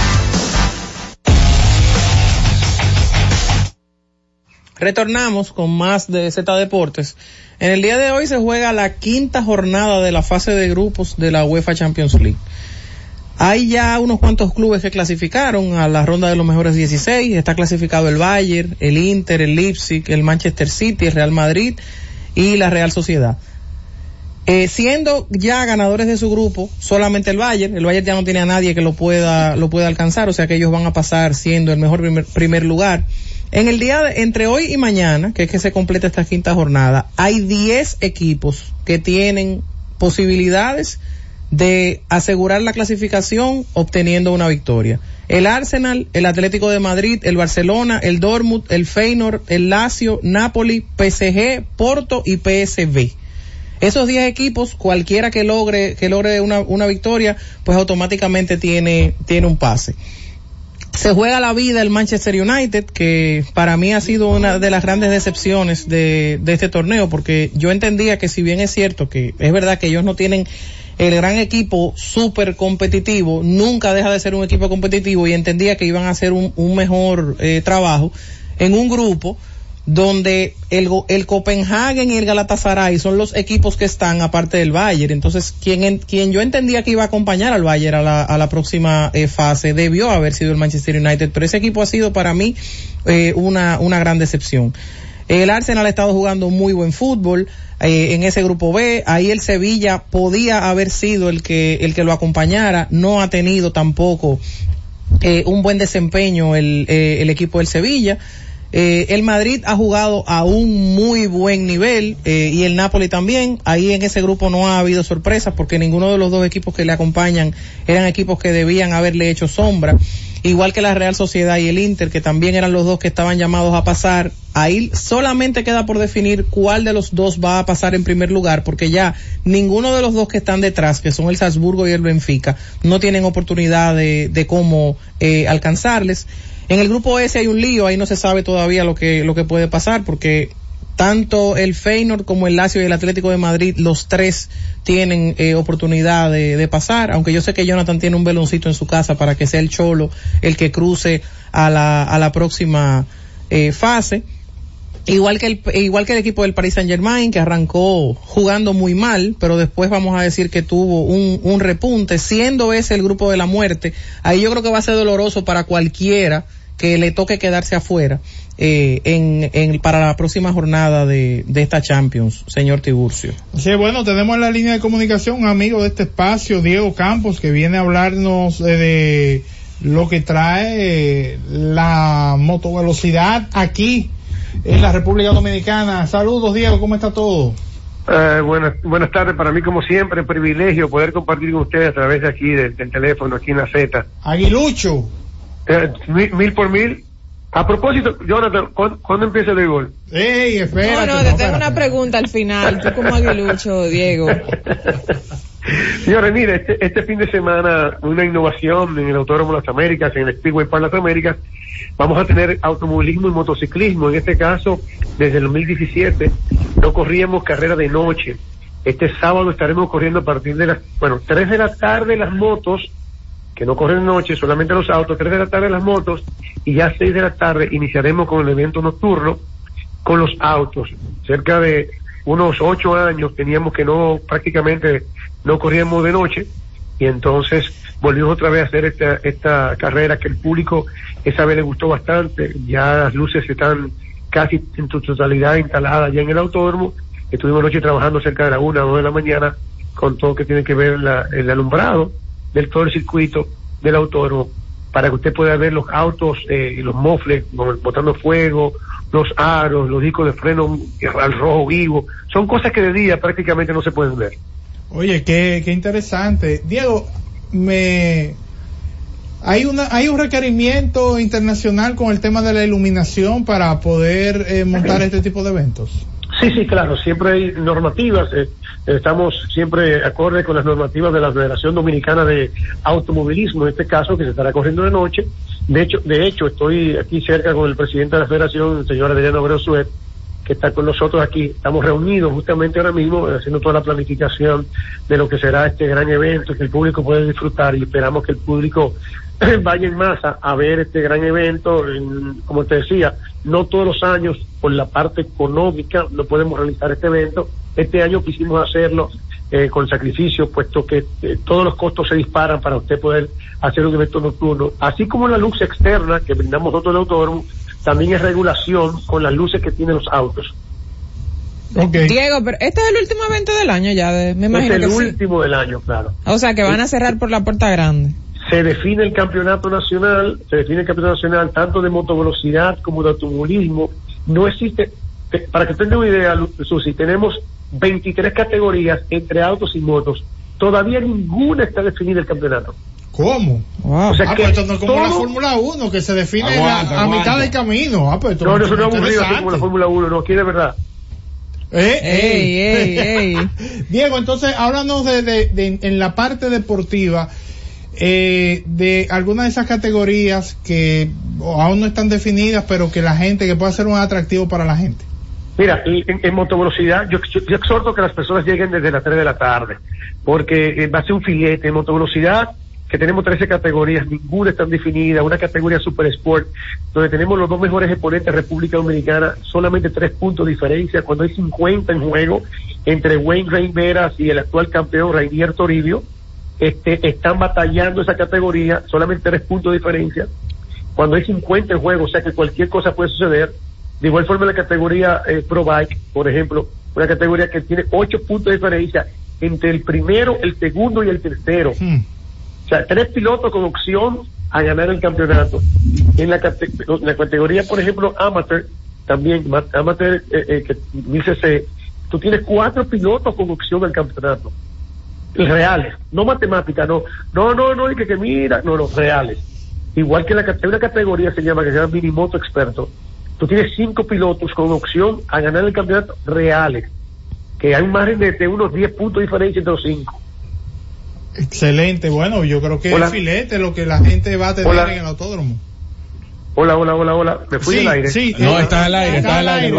Speaker 3: Retornamos con más de Z Deportes. En el día de hoy se juega la quinta jornada de la fase de grupos de la UEFA Champions League. Hay ya unos cuantos clubes que clasificaron a la ronda de los mejores 16. Está clasificado el Bayern, el Inter, el Leipzig, el Manchester City, el Real Madrid y la Real Sociedad. Eh, siendo ya ganadores de su grupo, solamente el Bayern, el Bayern ya no tiene a nadie que lo pueda, lo pueda alcanzar, o sea que ellos van a pasar siendo el mejor primer, primer lugar. En el día de, entre hoy y mañana, que es que se completa esta quinta jornada, hay 10 equipos que tienen posibilidades de asegurar la clasificación obteniendo una victoria. El Arsenal, el Atlético de Madrid, el Barcelona, el Dortmund, el Feyenoord, el Lazio, Napoli, PSG, Porto y PSV. Esos 10 equipos, cualquiera que logre, que logre una, una victoria, pues automáticamente tiene, tiene un pase. Se juega la vida el Manchester United, que para mí ha sido una de las grandes decepciones de, de este torneo, porque yo entendía que si bien es cierto que es verdad que ellos no tienen el gran equipo súper competitivo, nunca deja de ser un equipo competitivo y entendía que iban a hacer un, un mejor eh, trabajo en un grupo donde el, el Copenhagen y el Galatasaray son los equipos que están aparte del Bayern. Entonces, quien, quien yo entendía que iba a acompañar al Bayern a la, a la próxima eh, fase debió haber sido el Manchester United, pero ese equipo ha sido para mí eh, una, una gran decepción. El Arsenal ha estado jugando muy buen fútbol eh, en ese grupo B. Ahí el Sevilla podía haber sido el que el que lo acompañara. No ha tenido tampoco eh, un buen desempeño el, eh, el equipo del Sevilla. Eh, el Madrid ha jugado a un muy buen nivel eh, y el Napoli también. Ahí en ese grupo no ha habido sorpresas porque ninguno de los dos equipos que le acompañan eran equipos que debían haberle hecho sombra. Igual que la Real Sociedad y el Inter, que también eran los dos que estaban llamados a pasar. Ahí solamente queda por definir cuál de los dos va a pasar en primer lugar, porque ya ninguno de los dos que están detrás, que son el Salzburgo y el Benfica, no tienen oportunidad de, de cómo eh, alcanzarles. En el grupo S hay un lío, ahí no se sabe todavía lo que, lo que puede pasar porque tanto el Feyenoord como el Lazio y el Atlético de Madrid, los tres tienen eh, oportunidad de, pasar, aunque yo sé que Jonathan tiene un veloncito en su casa para que sea el Cholo el que cruce a la, a la próxima eh, fase. Igual que el, igual que el equipo del Paris Saint Germain, que arrancó jugando muy mal, pero después vamos a decir que tuvo un, un repunte, siendo ese el grupo de la muerte, ahí yo creo que va a ser doloroso para cualquiera que le toque quedarse afuera eh, en, en, para la próxima jornada de, de esta Champions, señor Tiburcio.
Speaker 2: Sí, bueno, tenemos en la línea de comunicación un amigo de este espacio, Diego Campos, que viene a hablarnos de, de lo que trae la motovelocidad aquí en la República Dominicana. Saludos, Diego, ¿cómo está todo?
Speaker 12: Eh, buenas, buenas tardes, para mí como siempre, privilegio poder compartir con ustedes a través de aquí, del, del teléfono, aquí en la Z.
Speaker 2: Aguilucho.
Speaker 12: Eh, mil, mil, por mil. A propósito, Jonathan, ¿cuándo, ¿cuándo empieza el béisbol?
Speaker 2: ¡Ey, espérate!
Speaker 4: No, no, te tengo una pregunta al final, tú como aguilucho, Diego.
Speaker 12: Señores, mire, este, este fin de semana una innovación en el Autódromo de las Américas, en el Speedway para las Américas. Vamos a tener automovilismo y motociclismo. En este caso, desde el 2017 no corríamos carrera de noche. Este sábado estaremos corriendo a partir de las, bueno, 3 de la tarde las motos, que no corren noche, solamente los autos, 3 de la tarde las motos, y ya 6 de la tarde iniciaremos con el evento nocturno con los autos. Cerca de unos ocho años teníamos que no, prácticamente no corríamos de noche, y entonces volvimos otra vez a hacer esta, esta carrera que el público esa vez le gustó bastante, ya las luces están casi en su totalidad instaladas ya en el autódromo, estuvimos anoche trabajando cerca de la una o de la mañana con todo que tiene que ver la- el alumbrado del todo el circuito del autódromo para que usted pueda ver los autos eh, y los mofles bo- botando fuego, los aros, los discos de freno al rojo vivo, son cosas que de día prácticamente no se pueden ver.
Speaker 2: Oye, qué, qué interesante. Diego, me hay una hay un requerimiento internacional con el tema de la iluminación para poder eh, montar este tipo de eventos.
Speaker 12: Sí, sí, claro, siempre hay normativas, eh, estamos siempre acorde con las normativas de la Federación Dominicana de Automovilismo, en este caso, que se estará corriendo de noche. De hecho, de hecho, estoy aquí cerca con el presidente de la Federación, el señor Adriano Abreu Suet, está con nosotros aquí. Estamos reunidos justamente ahora mismo eh, haciendo toda la planificación de lo que será este gran evento que el público puede disfrutar y esperamos que el público vaya en masa a ver este gran evento. En- como te decía, no todos los años por la parte económica no podemos realizar este evento. Este año quisimos hacerlo eh, con sacrificio, puesto que eh, todos los costos se disparan para usted poder hacer un evento nocturno. Así como la luz externa que brindamos nosotros el autódromo, también es regulación con las luces que tienen los autos.
Speaker 4: Diego, pero este es el último evento del año ya, de- me imagino
Speaker 12: es el
Speaker 4: que sí.
Speaker 12: último del año, claro.
Speaker 4: O sea, que van a cerrar por la puerta grande.
Speaker 12: se define el campeonato nacional, se define el campeonato nacional tanto de motovelocidad como de automovilismo. No existe, te- para que tenga una idea, Susi, tenemos 23 categorías entre autos y motos. Todavía ninguna está definida el campeonato.
Speaker 2: ¿Cómo?
Speaker 12: O sea
Speaker 2: ah,
Speaker 12: que
Speaker 2: pues esto no es como la Fórmula 1 que se define
Speaker 12: Aguanta,
Speaker 2: a, a mitad del camino. Ah, pues esto
Speaker 12: No, no,
Speaker 2: es
Speaker 12: eso no es aburrido así como la Fórmula 1, no, aquí de verdad.
Speaker 2: Eh,
Speaker 4: Ey,
Speaker 2: eh.
Speaker 4: ey, ey.
Speaker 2: Diego, entonces háblanos de, de, de- en la parte deportiva eh, de algunas de esas categorías que aún no están definidas, pero que la gente, que pueda ser un atractivo para la gente.
Speaker 12: Mira, y en, en motovelocidad, yo, yo, yo exhorto que las personas lleguen desde las 3 de la tarde, porque eh, va a ser un filete. En motovelocidad, que tenemos 13 categorías, ninguna está definida, una categoría Super Sport, donde tenemos los dos mejores exponentes de República Dominicana, solamente tres puntos de diferencia, cuando hay 50 en juego entre Wayne Reyneras y el actual campeón Rainier Toribio, este, están batallando esa categoría, solamente tres puntos de diferencia, cuando hay 50 en juego, o sea que cualquier cosa puede suceder. De igual forma la categoría eh, Pro Bike, por ejemplo, una categoría que tiene 8 puntos de diferencia entre el primero, el segundo y el tercero. O sea, tres pilotos con opción a ganar el campeonato. En la, categoría, por ejemplo, amateur, también, ma- amateur, eh, eh, que dice se- tú tienes cuatro pilotos con opción al campeonato. Reales, no matemáticas, no, no, no, no, y que, mira, no, no, reales. Igual que la, una categoría se llama, que se llama Minimoto Experto. Tú tienes cinco pilotos con opción a ganar el campeonato reales. Que hay un margen de, de unos 10 puntos de diferencia entre los cinco.
Speaker 2: Excelente, bueno, yo creo que
Speaker 12: Hola.
Speaker 2: es filete lo que la gente va a tener
Speaker 12: Hola.
Speaker 2: en el autódromo.
Speaker 12: Hola, hola, hola, hola. Me fui
Speaker 2: Sí,
Speaker 12: al aire.
Speaker 2: sí,
Speaker 9: No,
Speaker 2: eh,
Speaker 9: estás al aire, estás al aire,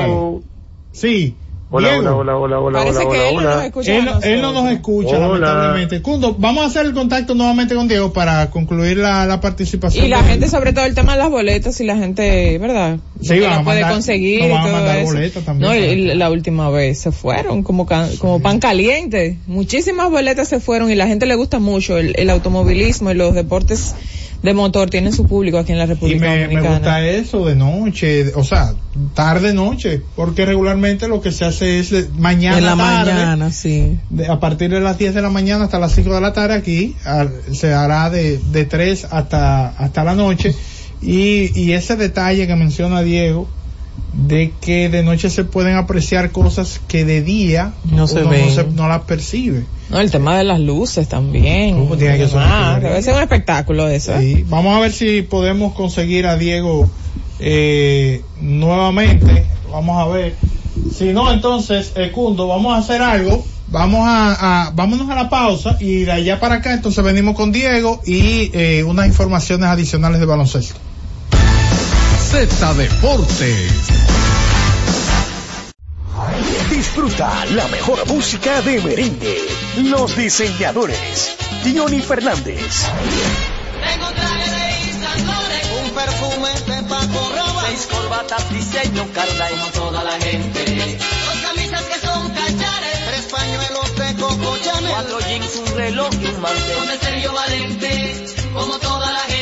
Speaker 2: Sí.
Speaker 12: Hola,
Speaker 2: Diego.
Speaker 12: hola, hola, hola,
Speaker 4: Parece
Speaker 12: hola,
Speaker 4: que
Speaker 12: hola,
Speaker 4: él no
Speaker 12: hola.
Speaker 4: nos escucha.
Speaker 2: Él, no nos escucha,
Speaker 12: Hola.
Speaker 2: lamentablemente. Cundo, vamos a hacer el contacto nuevamente con Diego para concluir la, la participación.
Speaker 4: Y la gente, sobre todo el tema de las boletas, y la gente, ¿verdad?
Speaker 2: Sí,
Speaker 4: la puede
Speaker 2: mandar-
Speaker 4: conseguir
Speaker 2: nos
Speaker 4: y todo
Speaker 2: mandar
Speaker 4: eso.
Speaker 2: boletas también
Speaker 4: No, y,
Speaker 2: para-
Speaker 4: y la última vez se fueron como, can- como pan caliente. Muchísimas boletas se fueron y la gente le gusta mucho el, el automovilismo y los deportes de motor tienen su público aquí en la
Speaker 2: Y
Speaker 4: República
Speaker 2: me, me
Speaker 4: Dominicana.
Speaker 2: gusta eso de noche, o sea, tarde noche, porque regularmente lo que se hace es de mañana
Speaker 3: en la
Speaker 2: tarde,
Speaker 3: mañana, sí.
Speaker 2: de- a partir de las 10 de la mañana hasta las 5 de la tarde aquí, al- se hará de, de 3 hasta, hasta la noche, y, y ese detalle que menciona Diego, de que de noche se pueden apreciar cosas que de día
Speaker 3: No se ven.
Speaker 2: no, se- no las percibe.
Speaker 4: No, el tema de las luces también.
Speaker 2: ¿Cómo tiene que ser
Speaker 4: Ah, debe un espectáculo eso. ¿eh?
Speaker 2: Sí, Vamos a ver si podemos conseguir a Diego eh, nuevamente. Vamos a ver. Si no, entonces, eh, Cundo, vamos a hacer algo. vamos a, a- vámonos a la pausa y de allá para acá entonces venimos con Diego y eh, unas informaciones adicionales de baloncesto.
Speaker 8: Z Deportes.
Speaker 10: Disfruta la mejor música de merengue. Los diseñadores. Johnny Fernández.
Speaker 11: Tengo traje de Isla Flores, un perfume de Paco Roba, seis corbatas diseño Carla como toda la gente, dos camisas que son cachares, tres pañuelos de Coco Chanel, cuatro jeans, un reloj y un mantel, con el Sergio Valente, como toda la gente.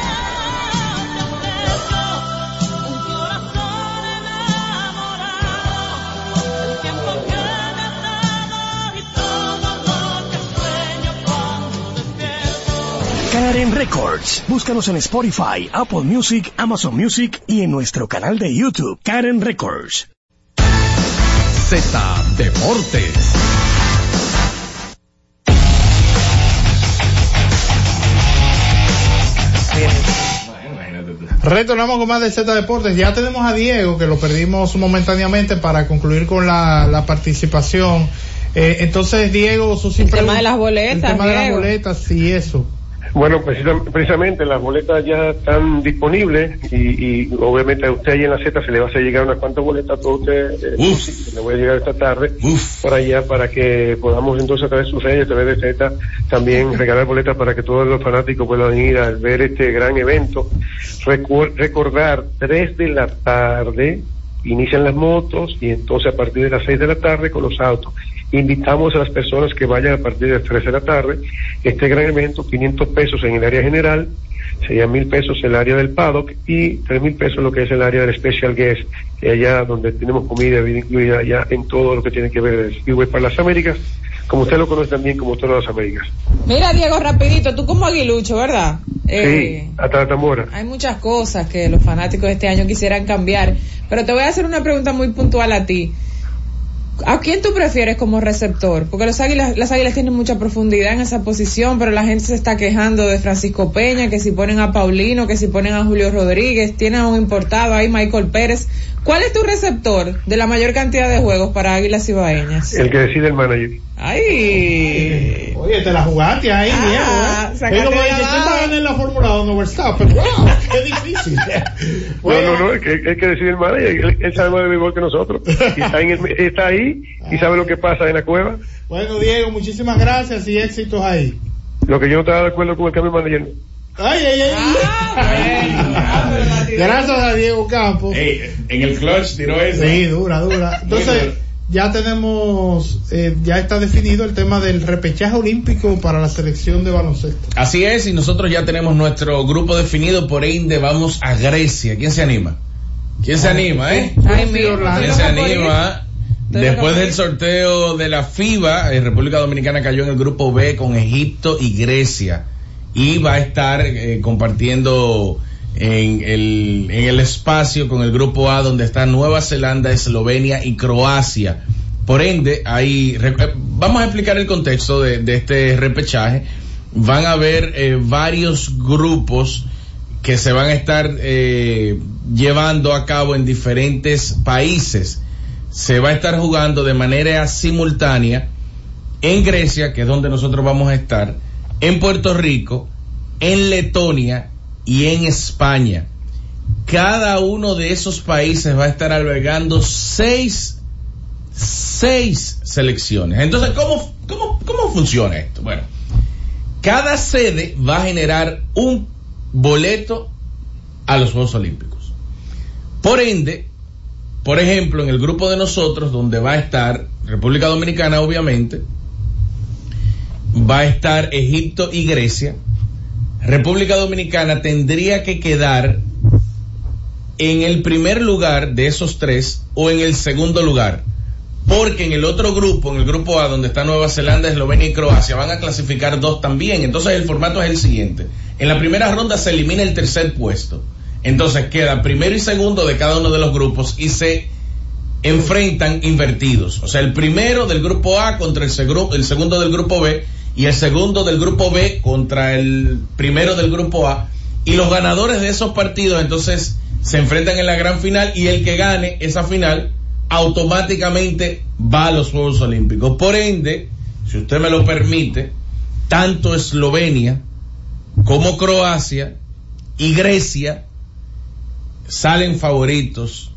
Speaker 10: Karen Records. Búscanos en Spotify, Apple Music, Amazon Music y en nuestro canal de YouTube, Karen Records.
Speaker 8: Z Deportes.
Speaker 2: Retornamos con más de Z Deportes. Ya tenemos a Diego, que lo perdimos momentáneamente para concluir con la, la participación. Eh, entonces, Diego, sus
Speaker 4: El tema de las boletas,
Speaker 2: El tema de las boletas y eso.
Speaker 12: Bueno, precisa- precisamente las boletas ya están disponibles y, y obviamente a usted ahí en la Z se le va a hacer llegar unas cuantas boletas a todos ustedes. eh, sí, le voy a llegar esta tarde por allá para que podamos entonces a través de sus redes, a través de Z, también regalar boletas para que todos los fanáticos puedan ir a ver este gran evento. Recu- recordar, 3 de la tarde inician las motos y entonces a partir de las 6 de la tarde con los autos. Invitamos a las personas que vayan a partir de las 3 de la tarde. Este gran evento, 500 pesos en el área general, serían mil pesos el área del paddock y tres mil pesos lo que es el área del special guest, que allá donde tenemos comida bebida incluida allá en todo lo que tiene que ver el Speedway para las Américas, como usted lo conoce también como todas las Américas.
Speaker 4: Mira, Diego, rapidito, tú como aguilucho, ¿verdad? Eh,
Speaker 12: Sí, hasta la tambora.
Speaker 4: Hay muchas cosas que los fanáticos de este año quisieran cambiar, pero te voy a hacer una pregunta muy puntual a ti. ¿A quién tú prefieres como receptor? Porque los águilas, las águilas tienen mucha profundidad en esa posición, pero la gente se está quejando de Francisco Peña, que si ponen a Paulino, que si ponen a Julio Rodríguez, tienen a un importado ahí, Michael Pérez. ¿Cuál es tu receptor de la mayor cantidad de juegos para águilas ibaeñas?
Speaker 12: El que decide el manager.
Speaker 4: Ay.
Speaker 2: Oye, te la jugaste ahí,
Speaker 4: Ah,
Speaker 2: Diego.
Speaker 4: sacaste
Speaker 2: Es como dice,
Speaker 4: abajo.
Speaker 2: ¿quién va a ganar en la Fórmula 1? Verstappen. ¡Wow! ¡Qué difícil!
Speaker 12: No, no, no, es que hay que decir el manager, él, él sabe más de béisbol que nosotros. Y está, en el- está ahí y sabe lo que pasa en la cueva.
Speaker 2: Bueno, Diego, muchísimas gracias y éxitos ahí.
Speaker 12: Lo que yo no estaba de acuerdo con el cambio de manager.
Speaker 2: Ay, ay, ay. Gracias a Diego Campos.
Speaker 9: en el clutch tiró eso.
Speaker 2: Sí, dura, dura. Entonces, ya tenemos, eh, ya está definido el tema del repechaje olímpico para la selección de baloncesto.
Speaker 9: Así es, y nosotros ya tenemos nuestro grupo definido, por ende vamos a Grecia. ¿Quién se anima? ¿Quién se anima, eh?
Speaker 4: Ay, mira,
Speaker 9: ¿Quién se anima? Después del sorteo de la FIBA, eh, República Dominicana cayó en el grupo B con Egipto y Grecia. Y va a estar eh, compartiendo en el, en el espacio con el grupo A donde está Nueva Zelanda, Eslovenia y Croacia. Por ende, re- eh, vamos a explicar el contexto de, de este repechaje. Van a haber eh, varios grupos que se van a estar eh, llevando a cabo en diferentes países. Se va a estar jugando de manera simultánea en Grecia, que es donde nosotros vamos a estar, en Puerto Rico, en Letonia y en España. Cada uno de esos países va a estar albergando seis, seis selecciones. Entonces, ¿cómo, cómo, cómo funciona esto? Bueno, cada sede va a generar un boleto a los Juegos Olímpicos. Por ende, por ejemplo, en el grupo de nosotros, donde va a estar República Dominicana, obviamente, va a estar Egipto y Grecia, República Dominicana tendría que quedar en el primer lugar de esos tres o en el segundo lugar. Porque en el otro grupo, en el grupo A, donde está Nueva Zelanda, Eslovenia y Croacia, van a clasificar dos también. Entonces el formato es el siguiente. En la primera ronda se elimina el tercer puesto. Entonces queda primero y segundo de cada uno de los grupos y se enfrentan invertidos. O sea, el primero del grupo A contra el, el segundo del grupo B y el segundo del grupo B contra el primero del grupo A. Y los ganadores de esos partidos entonces se enfrentan en la gran final y el que gane esa final automáticamente va a los Juegos Olímpicos. Por ende, si usted me lo permite, tanto Eslovenia como Croacia y Grecia salen favoritos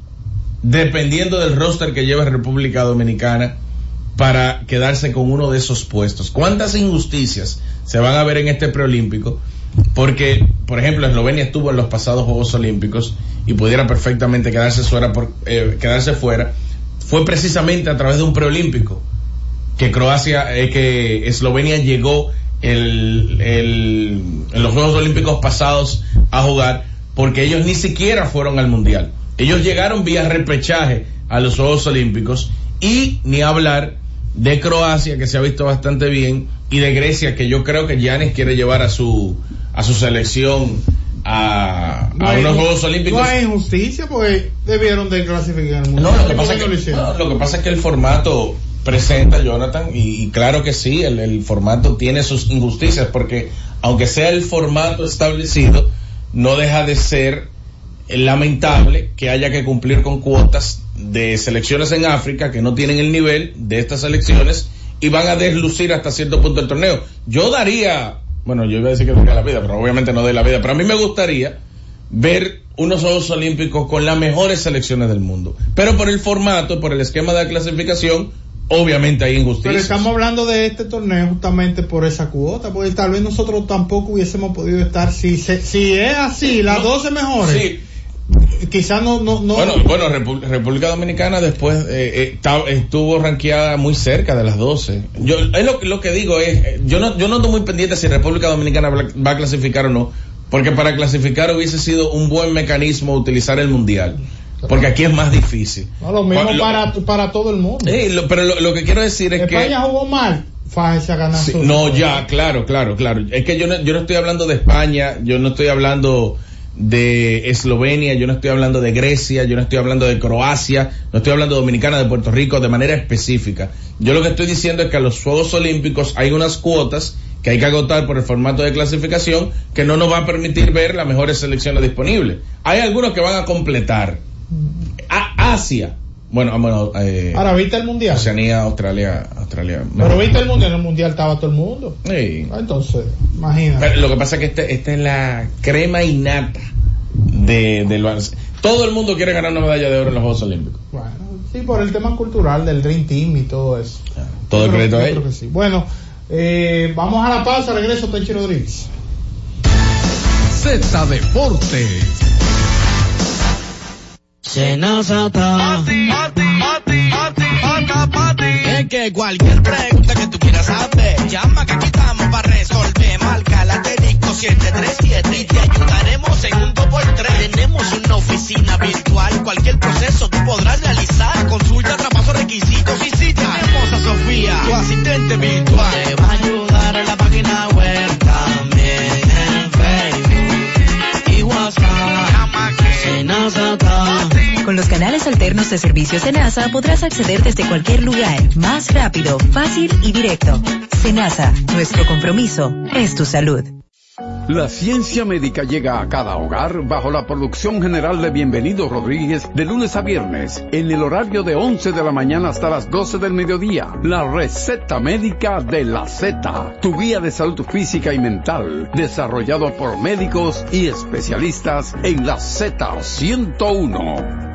Speaker 9: dependiendo del roster que lleva República Dominicana para quedarse con uno de esos puestos. ¿Cuántas injusticias se van a ver en este preolímpico? Porque, por ejemplo, Eslovenia estuvo en los pasados Juegos Olímpicos y pudiera perfectamente quedarse fuera, eh, quedarse fuera. Fue precisamente a través de un preolímpico que Croacia, eh, que Eslovenia llegó en los Juegos Olímpicos pasados a jugar porque ellos ni siquiera fueron al Mundial. Ellos llegaron vía repechaje a los Juegos Olímpicos y ni hablar de Croacia que se ha visto bastante bien y de Grecia que yo creo que Giannis quiere llevar a su a su selección a,
Speaker 2: No
Speaker 9: a
Speaker 2: hay-
Speaker 9: unos Juegos Olímpicos.
Speaker 2: No hay injusticia porque debieron de clasificar.
Speaker 9: No, lo que, pasa es
Speaker 2: ¿Por qué no lo
Speaker 9: que, no, lo que pasa es que el formato presenta, Jonathan, y, y claro que sí, el, el formato tiene sus injusticias, porque aunque sea el formato establecido, no deja de ser lamentable que haya que cumplir con cuotas de selecciones en África que no tienen el nivel de estas selecciones y van a deslucir hasta cierto punto el torneo. Yo daría, bueno, yo iba a decir que daría la vida, pero obviamente no doy la vida, pero a mí me gustaría ver unos Juegos Olímpicos con las mejores selecciones del mundo. Pero por el formato, por el esquema de clasificación, obviamente hay
Speaker 2: Pero
Speaker 9: injusticias.
Speaker 2: estamos hablando de este torneo justamente por esa cuota, porque tal vez nosotros tampoco hubiésemos podido estar, si, se- si es así, las 12 mejores,
Speaker 9: Sí.
Speaker 2: Quizás no, no, no.
Speaker 9: Bueno, bueno, Repu- República Dominicana después eh, eh, estuvo rankeada muy cerca de las 12. Yo es lo, que- lo que digo es, eh, yo no yo no estoy muy pendiente si República Dominicana va a clasificar o no, porque para clasificar hubiese sido un buen mecanismo utilizar el mundial, porque aquí es más difícil.
Speaker 2: No, lo mismo
Speaker 9: Lo-
Speaker 2: para, para todo el mundo.
Speaker 9: Sí, lo- pero lo, lo que quiero decir es que
Speaker 2: España jugó mal, fájese a ganar
Speaker 9: Sí, no, ya, claro, claro, claro. Es que yo no, yo no estoy hablando de España, yo no estoy hablando de Eslovenia, yo no estoy hablando de Grecia, yo no estoy hablando de Croacia, no estoy hablando de Dominicana, de Puerto Rico, de manera específica. Yo lo que estoy diciendo es que a los Juegos Olímpicos hay unas cuotas que hay que agotar por el formato de clasificación que no nos va a permitir ver las mejores selecciones disponibles. Hay algunos que van a completar. A- Asia, Bueno, ah, bueno, eh,
Speaker 2: Ahora, ¿viste el mundial?
Speaker 9: Oceanía, Australia, Australia.
Speaker 2: Pero viste el mundial, en el mundial estaba todo el mundo.
Speaker 9: Sí.
Speaker 2: Ah, Entonces, imagínate.
Speaker 9: Pero lo que pasa es que este- esta es la crema innata de, del baloncesto. Todo el mundo quiere ganar una medalla de oro en los Juegos Olímpicos.
Speaker 2: Bueno, sí, por el tema cultural del Dream Team y todo eso.
Speaker 9: Todo el
Speaker 2: Yo
Speaker 9: crédito a ellos.
Speaker 2: sí. Bueno, eh, vamos a la pausa, regreso Tenchi Rodríguez.
Speaker 8: Z Deportes.
Speaker 13: Es que cualquier pregunta que tú quieras saber, llama que aquí estamos para resolver. Marca la asterisco 737 y te ayudaremos en un 2x3. Tenemos una oficina virtual, cualquier proceso tú podrás realizar. Consulta, traspaso, requisitos y si tenemos a Sofía, tu asistente virtual. Te va a ayudar en la página web
Speaker 14: Con los canales alternos de servicios Senasa podrás acceder desde cualquier lugar, más rápido, fácil y directo. Senasa, nuestro compromiso es tu salud.
Speaker 8: La ciencia médica llega a cada hogar bajo la producción general de Bienvenido Rodríguez de lunes a viernes en el horario de 11 de la mañana hasta las 12 del mediodía. La receta médica de la Z, tu guía de salud física y mental, desarrollado por médicos y especialistas en la Z101.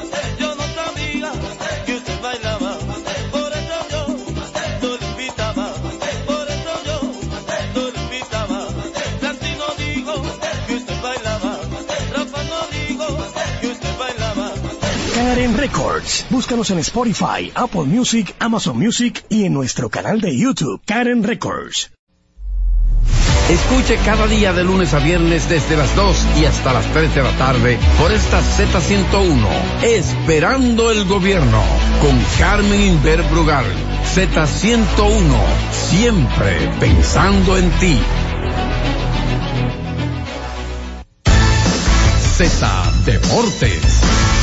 Speaker 10: Karen Records. Búscanos en Spotify, Apple Music, Amazon Music y en nuestro canal de YouTube, Karen Records.
Speaker 8: Escuche cada día de lunes a viernes desde las 2 y hasta las 3 de la tarde por esta Z101, Esperando el Gobierno, con Carmen Inver Brugal. Z101, siempre pensando en ti. Z Deportes.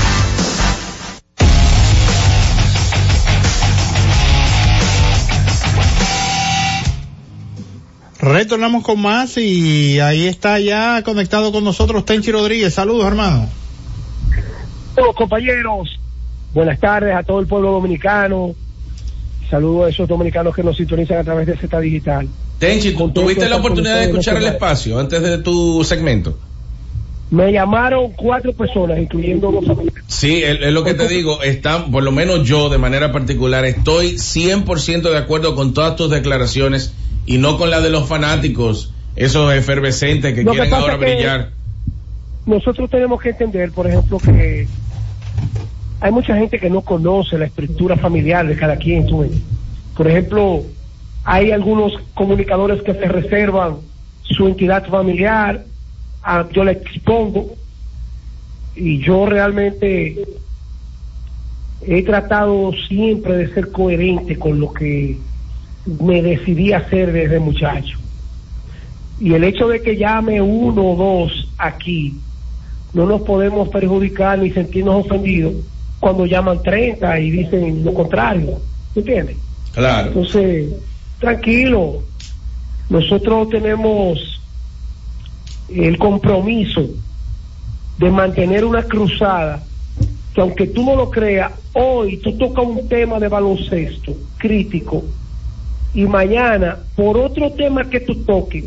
Speaker 2: Retornamos con más y ahí está ya conectado con nosotros Tenchi Rodríguez. Saludos, hermano.
Speaker 15: Saludos compañeros, buenas tardes a todo el pueblo dominicano. Saludos a esos dominicanos que nos sintonizan a través de Z Digital.
Speaker 9: Tenchi, ¿tú
Speaker 15: Contento
Speaker 9: tuviste la oportunidad de escuchar el espacio antes de tu segmento?
Speaker 15: Me llamaron cuatro personas, incluyendo dos amigos.
Speaker 9: Sí, es, es lo que te digo, está, por lo menos yo de manera particular, estoy 100% de acuerdo con todas tus declaraciones y no con la de los fanáticos, esos efervescentes que
Speaker 15: Lo
Speaker 9: quieren ahora
Speaker 15: es que-
Speaker 9: brillar.
Speaker 15: Nosotros tenemos que entender, por ejemplo, que hay mucha gente que no conoce la estructura familiar de cada quien. ¿tú? Por ejemplo, hay algunos comunicadores que se reservan su entidad familiar, ah, yo la expongo y yo realmente he tratado siempre de ser coherente con lo que me decidí a hacer desde muchacho. Y el hecho de que llame uno o dos aquí, no nos podemos perjudicar ni sentirnos ofendidos cuando llaman 30 y dicen lo contrario. ¿Entiendes?
Speaker 9: Claro.
Speaker 15: Entonces, tranquilo. Nosotros tenemos el compromiso de mantener una cruzada que aunque tú no lo creas, hoy tú tocas un tema de baloncesto crítico y mañana por otro tema que tú toques,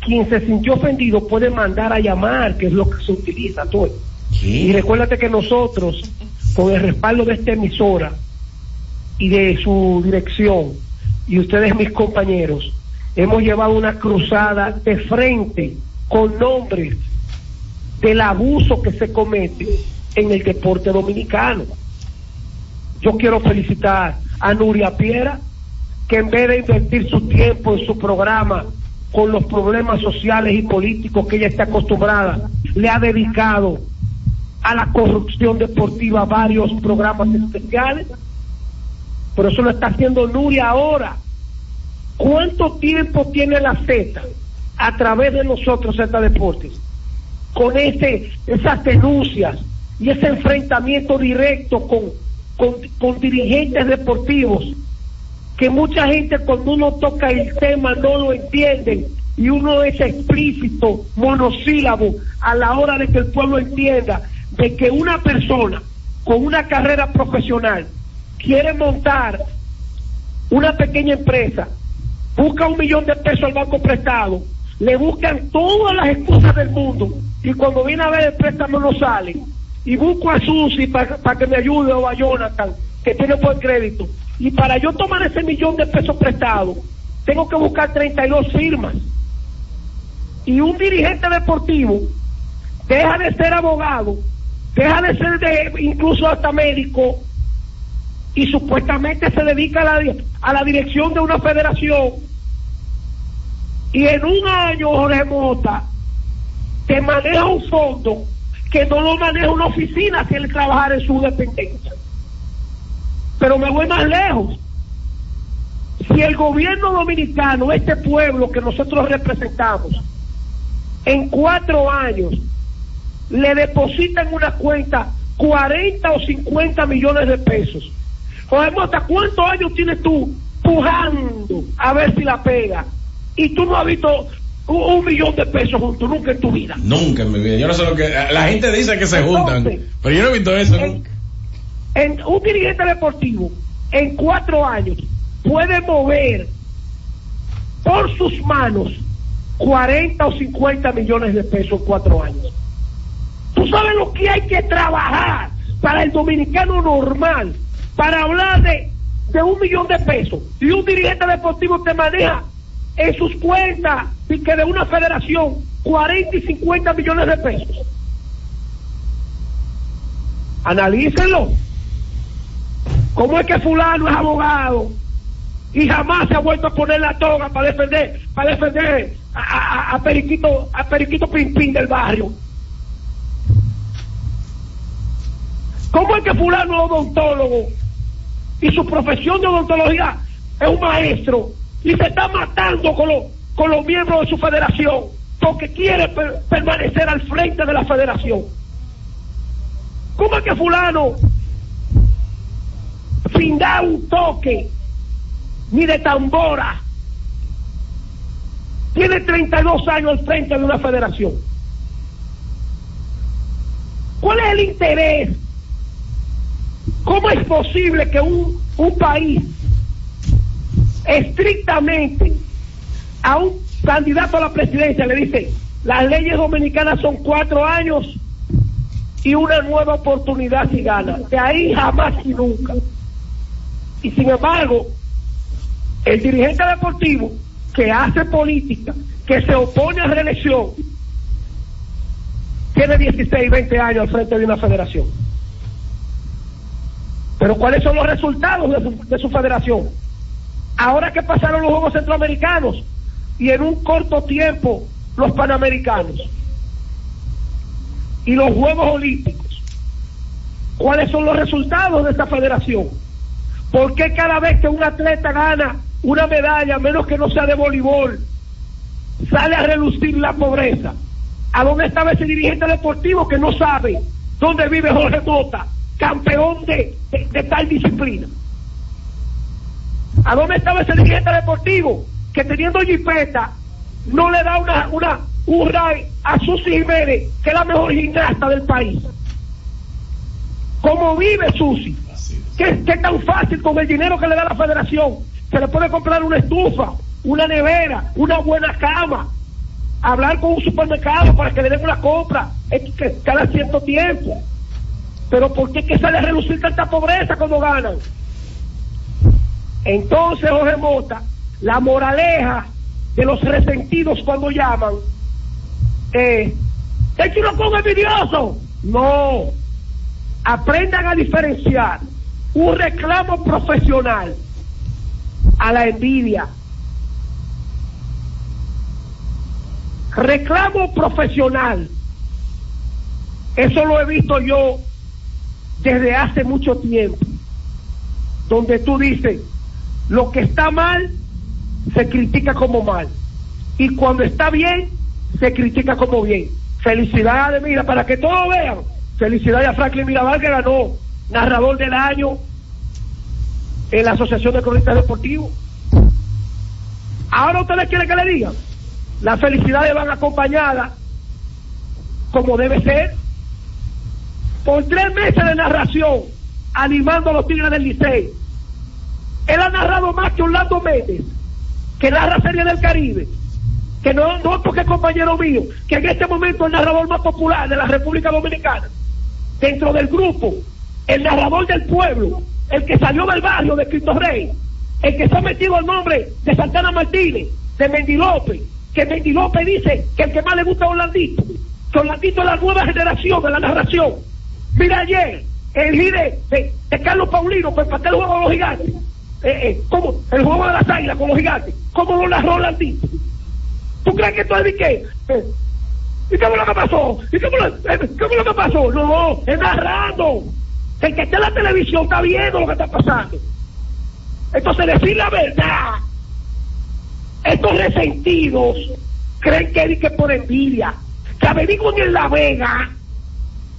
Speaker 15: quien se sintió ofendido puede mandar a llamar, que es lo que se utiliza todo. Y recuérdate que nosotros, con el respaldo de esta emisora y de su dirección, y ustedes mis compañeros, hemos llevado una cruzada de frente con nombres del abuso que se comete en el deporte dominicano. Yo quiero felicitar a Nuria Piera, que en vez de invertir su tiempo en su programa con los problemas sociales y políticos que ella está acostumbrada, le ha dedicado a la corrupción deportiva varios programas especiales. Pero eso lo está haciendo Nuria ahora. ¿Cuánto tiempo tiene la Z a través de nosotros, Z Deportes, con ese, esas denuncias y ese enfrentamiento directo con, con dirigentes deportivos? Que mucha gente cuando uno toca el tema no lo entienden y uno es explícito, monosílabo, a la hora de que el pueblo entienda de que una persona con una carrera profesional quiere montar una pequeña empresa, busca un millón de pesos al banco prestado, le buscan todas las excusas del mundo y cuando viene a ver el préstamo no sale. Y busco a Susi para que me ayude o a Jonathan que tiene buen crédito y para yo tomar ese millón de pesos prestado tengo que buscar 32 firmas. Y un dirigente deportivo deja de ser abogado deja de ser de, incluso hasta médico y supuestamente se dedica a la, a la dirección de una federación. Y en un año Jorge Mota te maneja un fondo que no lo maneja una oficina si él trabajar en su dependencia pero me voy más lejos si el gobierno dominicano este pueblo que nosotros representamos en cuatro años le deposita en una cuenta 40 o 50 millones de pesos. Jorge Mota, ¿cuántos años tienes tú pujando a ver si la pega? Y tú no has visto un, un millón de pesos juntos nunca en tu vida.
Speaker 9: Nunca en mi vida. Yo no sé lo que. La gente dice que se juntan. Pero yo no he visto eso. ¿no?
Speaker 15: En un dirigente deportivo, en cuatro años, puede mover por sus manos 40 o 50 millones de pesos en cuatro años. Tú sabes lo que hay que trabajar para el dominicano normal, para hablar de, de un millón de pesos. Y un dirigente deportivo te maneja en sus cuentas y que de una federación 40 y 50 millones de pesos. Analícenlo. ¿Cómo es que fulano es abogado y jamás se ha vuelto a poner la toga para defender, para defender a, Periquito, a Periquito Pimpín del barrio? ¿Cómo es que fulano es odontólogo y su profesión de odontología es un maestro y se está matando con, los con los miembros de su federación porque quiere per- permanecer al frente de la federación? ¿Cómo es que fulano sin dar un toque ni de tambora tiene 32 años al frente de una federación? ¿Cuál es el interés? ¿Cómo es posible que un, un país estrictamente a un candidato a la presidencia le dice, las leyes dominicanas son cuatro años y una nueva oportunidad si gana? De ahí jamás y nunca. Y sin embargo, el dirigente deportivo que hace política, que se opone a reelección, tiene 16, 20 años al frente de una federación. Pero ¿cuáles son los resultados de su, de su federación? Ahora que pasaron los Juegos Centroamericanos y en un corto tiempo los Panamericanos y los Juegos Olímpicos, ¿cuáles son los resultados de esta federación? ¿Por qué cada vez que un atleta gana una medalla, menos que no sea de voleibol, sale a relucir la pobreza? ¿A dónde estaba ese dirigente deportivo que no sabe dónde vive Jorge Mota, campeón de, de- tal disciplina? ¿A dónde estaba ese dirigente deportivo que teniendo jipeta no le da una, una, un ray a Susi Jiménez, que es la mejor gimnasta del país? ¿Cómo vive Susi? ¿Qué, qué tan fácil con el dinero que le da la federación? Se le puede comprar una estufa, una nevera, una buena cama, hablar con un supermercado para que le den una compra es cada cierto tiempo. Pero ¿por qué que sale a reducir tanta pobreza cuando ganan? Entonces, Jorge Mota, la moraleja de los resentidos cuando llaman es, ¿es que uno ponga envidioso? No. Aprendan a diferenciar un reclamo profesional a la envidia. Reclamo profesional. Eso lo he visto yo desde hace mucho tiempo. Donde tú dices, lo que está mal se critica como mal. Y cuando está bien, se critica como bien. Felicidades, mira, para que todos vean. Felicidades a Franklin Mirabal que ganó narrador del año en la Asociación de Cronistas Deportivos. Ahora ustedes quieren que le digan. Las felicidades van acompañadas, como debe ser, por tres meses de narración, animando a los Tigres del Licey. Él ha narrado más que Orlando Méndez, que narra Serie del Caribe, que no, no porque es compañero mío, que en este momento es el narrador más popular de la República Dominicana. Dentro del grupo, el narrador del pueblo, el que salió del barrio de Cristo Rey, el que se ha metido el nombre de Santana Martínez, de Mendy López, que Mendy López dice que el que más le gusta es Orlandito, que Orlandito es la nueva generación de la narración. Mira ayer, el gire de, de Carlos Paulino, pues para el juego con los gigantes, eh, eh, ¿cómo? el juego de las águilas con los gigantes, ¿cómo lo narró Orlandito? ¿Tú crees que esto es de qué? Eh, ¿Y qué fue lo que pasó? ¿Y qué fue lo, eh, lo que pasó? No, es narrando. El que está en la televisión está viendo lo que está pasando. Entonces, decir la verdad, estos resentidos creen que es por envidia, que averigüen en La Vega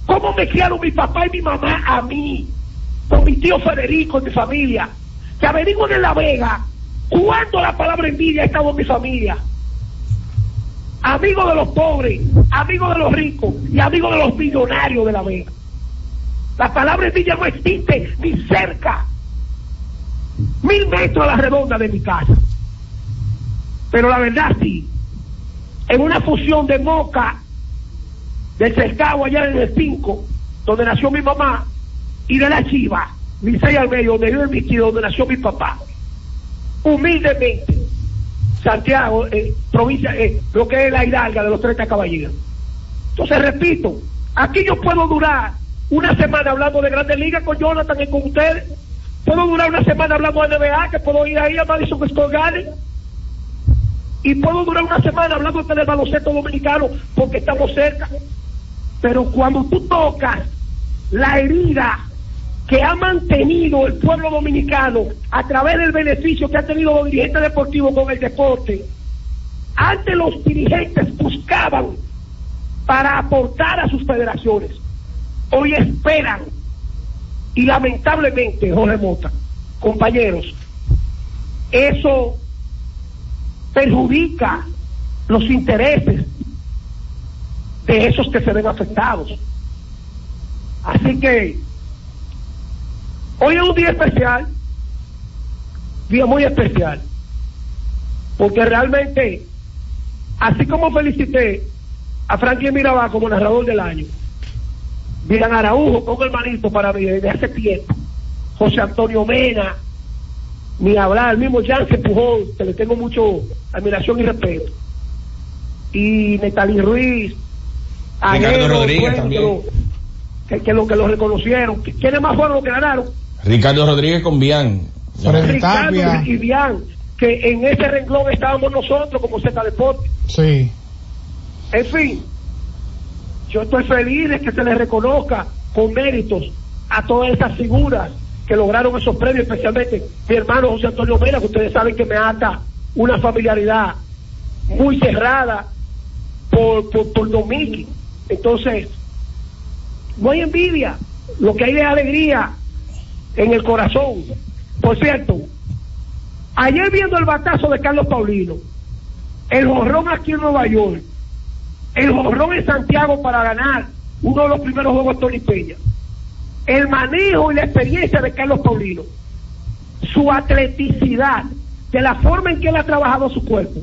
Speaker 15: cómo me criaron mi papá y mi mamá a mí, con mi tío Federico y mi familia, que averigüen en La Vega cuándo la palabra envidia ha estado en mi familia. Amigo de los pobres, amigo de los ricos y amigo de los millonarios de La Vega. La palabra envidia no existe ni cerca. Mil metros a la redonda de mi casa. Pero la verdad sí, en una fusión de Moca, del cercado allá en el 5, donde nació mi mamá, y de la Chiva, Licey al medio, donde yo he vistido, donde nació mi papá. Humildemente, Santiago, eh, provincia, eh, lo que es la hidalga de los 30 caballeros. Entonces, repito, aquí yo puedo durar una semana hablando de Grandes Ligas con Jonathan y con ustedes. Puedo durar una semana hablando de NBA, que puedo ir ahí a Madison Square Garden. Y puedo durar una semana hablando del baloncesto dominicano porque estamos cerca. Pero cuando tú tocas la herida que ha mantenido el pueblo dominicano a través del beneficio que han tenido los dirigentes deportivos con el deporte, antes los dirigentes buscaban para aportar a sus federaciones. Hoy esperan y lamentablemente, Jorge Mota, compañeros, eso perjudica los intereses de esos que se ven afectados. Así que hoy es un día especial, día muy especial, porque realmente, así como felicité a Franklin Mirabal como narrador del año, Miran Araujo, con hermanito para mí desde hace tiempo, José Antonio Mena, ni hablar, el mismo Jansen Pujol, que le tengo mucho admiración y respeto, y Netalí Ruiz,
Speaker 9: Ricardo Rodríguez
Speaker 15: bueno,
Speaker 9: también.
Speaker 15: que lo- Que, que lo que lo reconocieron. ¿Quiénes más fueron los que ganaron?
Speaker 9: Ricardo Rodríguez con Bian.
Speaker 15: Ricardo y Bian, que en ese renglón estábamos nosotros como Z Deporte.
Speaker 2: Sí.
Speaker 15: En fin, yo estoy feliz de que se les reconozca con méritos a todas esas figuras que lograron esos premios, especialmente mi hermano José Antonio Mena, que ustedes saben que me ata una familiaridad muy cerrada por, por, por Miki. Entonces, no hay envidia, lo que hay es alegría en el corazón. Por cierto, ayer viendo el batazo de Carlos Paulino, el jorrón aquí en Nueva York, el jorrón en Santiago para ganar uno de los primeros juegos de Tony Peña, el manejo y la experiencia de Carlos Paulino, su atleticidad, de la forma en que él ha trabajado su cuerpo,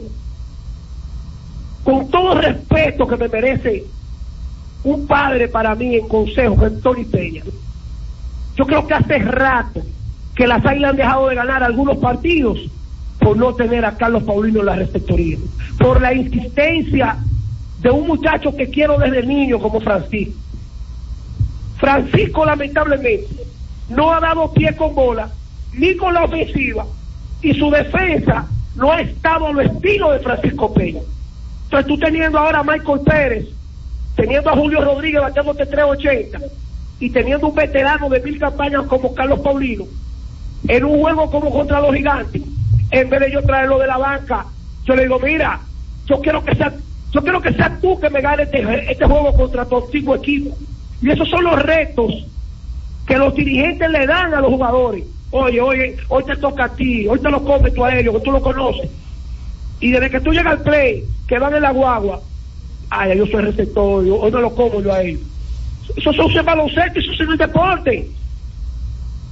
Speaker 15: con todo el respeto que me merece un padre para mí en consejo, que es Tony Peña. Yo creo que hace rato que las águilas han dejado de ganar algunos partidos por no tener a Carlos Paulino en la receptoría, por la insistencia de un muchacho que quiero desde niño como Francisco. Francisco lamentablemente no ha dado pie con bola ni con la ofensiva y su defensa no ha estado a lo estilo de Francisco Peña. Entonces tú teniendo ahora a Michael Pérez, teniendo a Julio Rodríguez bateándote 380 y teniendo un veterano de mil campañas como Carlos Paulino, en un juego como contra los gigantes, en vez de yo traerlo de la banca, yo le digo, mira, yo quiero que sea, yo quiero que sea tú que me gane este, este juego contra tu antiguo equipo. Y esos son los retos que los dirigentes le dan a los jugadores. Oye, oye, hoy te toca a ti, hoy te lo comes tú a ellos, que tú lo conoces. Y desde que tú llegas al play, que van en la guagua, ay, yo soy receptor, hoy no lo como yo a ellos. Eso son un baloncesto, eso es el deporte.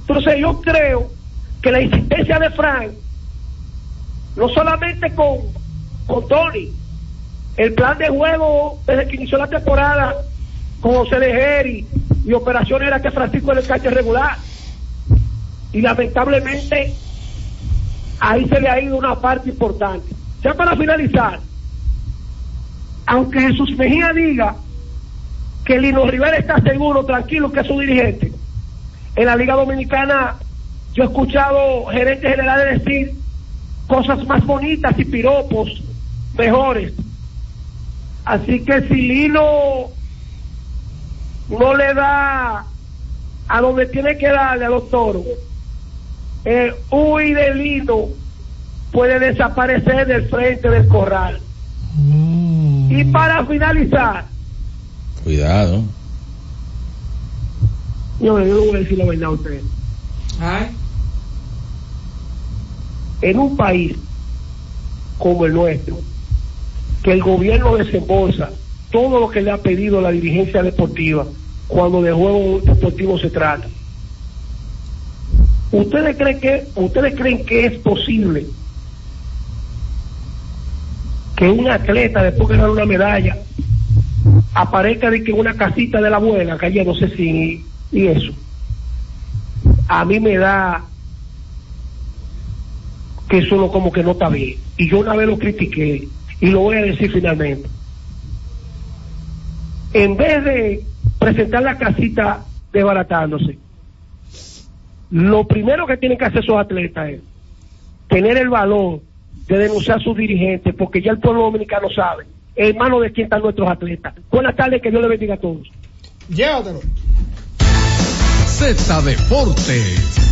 Speaker 15: Entonces yo creo que la insistencia de Frank, no solamente con, con Tony, el plan de juego desde que inició la temporada con José Lejeri y operación era que Francisco era el cancha regular. Y lamentablemente ahí se le ha ido una parte importante. Ya para finalizar, aunque Jesús Mejía diga que Lino Rivera está seguro, tranquilo, que es su dirigente, en la Liga Dominicana yo he escuchado gerentes generales decir cosas más bonitas y piropos mejores. Así que si Lino no le da a donde tiene que darle a los toros, el Uy de Lino puede desaparecer del frente del corral. Y para finalizar,
Speaker 9: Cuidado.
Speaker 15: yo, yo le voy a decir la verdad a ustedes. En un país como el nuestro, que el gobierno desembolsa todo lo que le ha pedido la dirigencia deportiva cuando de juego deportivo se trata. ¿Ustedes creen que, ustedes creen que es posible que un atleta después de ganar una medalla aparezca de que una casita de la abuela, que no sé si y eso? A mí me da que eso no, como que no está bien. Y yo una vez lo critiqué y lo voy a decir finalmente. En vez de presentar la casita desbaratándose, lo primero que tienen que hacer esos atletas es tener el valor de denunciar a sus dirigentes, porque ya el pueblo dominicano sabe en manos de quién están nuestros atletas. Buenas tardes, que Dios les bendiga a todos.
Speaker 2: Llévatelo.
Speaker 8: Z Deportes.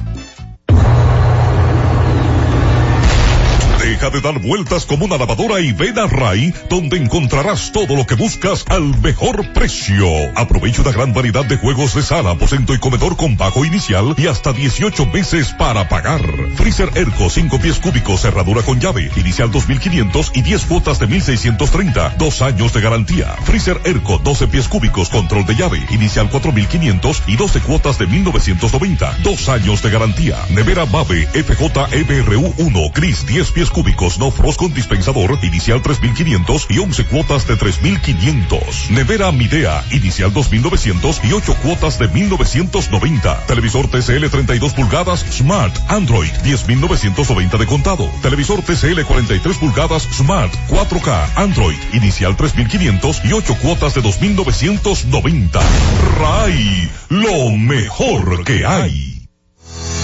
Speaker 16: Deja de dar vueltas como una lavadora y ven a Ray, donde encontrarás todo lo que buscas al mejor precio. Aprovecha una gran variedad de juegos de sala, aposento y comedor con bajo inicial y hasta 18 meses para pagar. Freezer Erco 5 pies cúbicos, cerradura con llave, inicial 2500 y 10 cuotas de 1630, dos años de garantía. Freezer Erco 12 pies cúbicos, control de llave, inicial 4500 y 12 cuotas de 1990, dos años de garantía. Nevera Mave FJ EBRU 1, Cris 10 pies cúbicos, no frost con dispensador, inicial 3500 y 11 cuotas de 3500. Nevera Midea, inicial 2900 y 8 cuotas de 1990. Televisor TCL 32 pulgadas, Smart, Android 10990 de contado. Televisor TCL 43 pulgadas, Smart, 4K, Android, inicial 3500 y 8 cuotas de 2990. RAI, lo mejor que hay.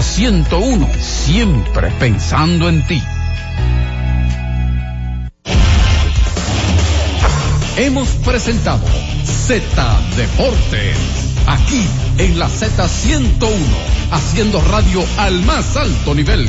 Speaker 8: Z101, siempre pensando en ti. Hemos presentado Z Deportes, aquí en la Z101, haciendo radio al más alto nivel.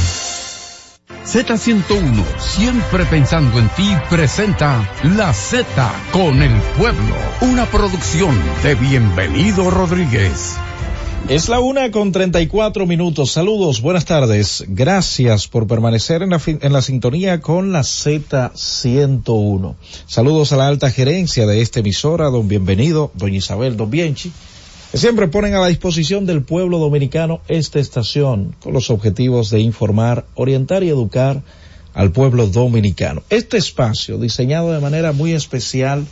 Speaker 8: Z101, siempre pensando en ti, presenta La Z con el pueblo, una producción de Bienvenido Rodríguez.
Speaker 17: Es la una con 34 minutos. Saludos, buenas tardes. Gracias por permanecer en la, en sintonía con la Z101. Saludos a la alta gerencia de esta emisora, don Bienvenido, doña Isabel, don Bienchi, siempre ponen a la disposición del pueblo dominicano esta estación con los objetivos de informar, orientar y educar al pueblo dominicano. Este espacio diseñado de manera muy especial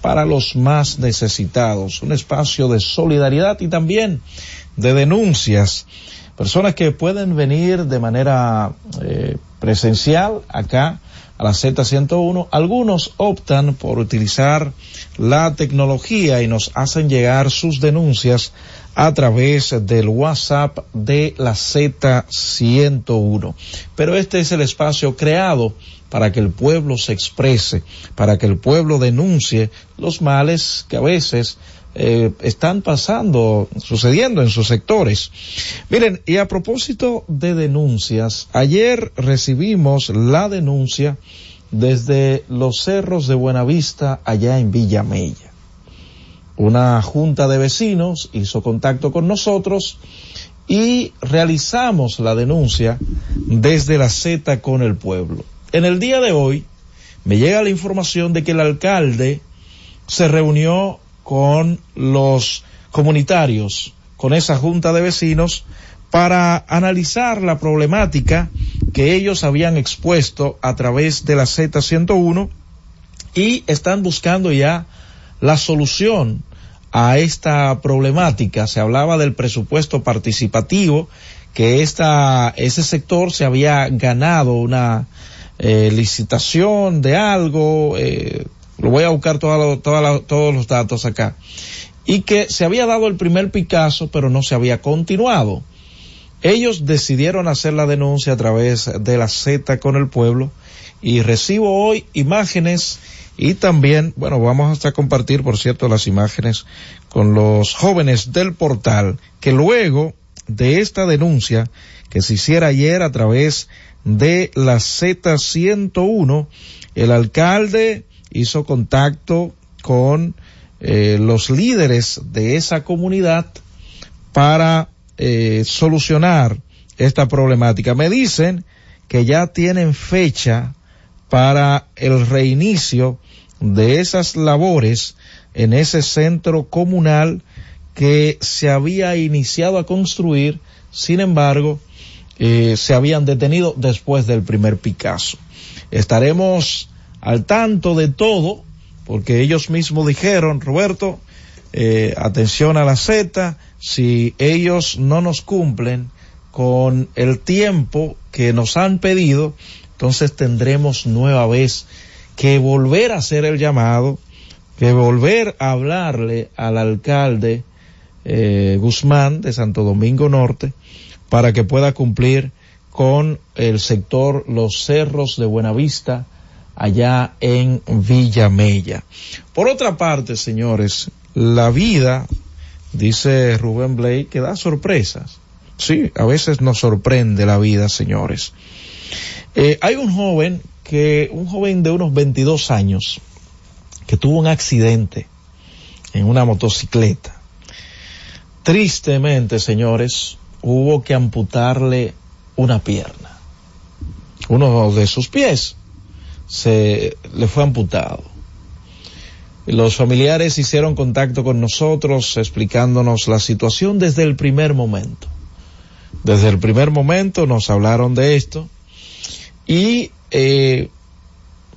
Speaker 17: para los más necesitados, un espacio de solidaridad y también de denuncias. Personas que pueden venir de manera eh, presencial acá a la Z101. Algunos optan por utilizar la tecnología y nos hacen llegar sus denuncias a través del WhatsApp de la Z101. Pero este es el espacio creado para que el pueblo se exprese, para que el pueblo denuncie los males que a veces eh, están pasando, sucediendo en sus sectores. Miren, y a propósito de denuncias, ayer recibimos la denuncia desde los cerros de Buenavista, allá en Villa Mella. Una junta de vecinos hizo contacto con nosotros y realizamos la denuncia desde la Z con el pueblo. En el día de hoy me llega la información de que el alcalde se reunió con los comunitarios, con esa junta de vecinos, para analizar la problemática que ellos habían expuesto a través de la Z101 y están buscando ya la solución a esta problemática. Se hablaba del presupuesto participativo, que esta, ese sector se había ganado una eh, licitación de algo, eh, lo voy a buscar todos los datos acá, y que se había dado el primer Picasso, pero no se había continuado. Ellos decidieron hacer la denuncia a través de la Z con el pueblo y recibo hoy imágenes y también, bueno, vamos hasta compartir, por cierto, las imágenes con los jóvenes del portal que luego de esta denuncia que se hiciera ayer a través de la Z101, el alcalde hizo contacto con eh, los líderes de esa comunidad para eh, solucionar esta problemática. Me dicen que ya tienen fecha para el reinicio de esas labores en ese centro comunal que se había iniciado a construir, sin embargo, eh, se habían detenido después del primer Picasso. Estaremos al tanto de todo, porque ellos mismos dijeron, Roberto, eh, atención a la Z, si ellos no nos cumplen con el tiempo que nos han pedido, entonces tendremos nueva vez que volver a hacer el llamado, que volver a hablarle al alcalde eh, Guzmán de Santo Domingo Norte para que pueda cumplir con el sector Los Cerros de Buenavista allá en Villa Mella. Por otra parte, señores, la vida, dice Rubén Blake, que da sorpresas. Sí, a veces nos sorprende la vida, señores. Eh, hay un joven que, un joven de unos 22 años, que tuvo un accidente en una motocicleta. Tristemente, señores, hubo que amputarle una pierna. Uno de sus pies se le fue amputado. Los familiares hicieron contacto con nosotros explicándonos la situación desde el primer momento. Desde el primer momento nos hablaron de esto y eh,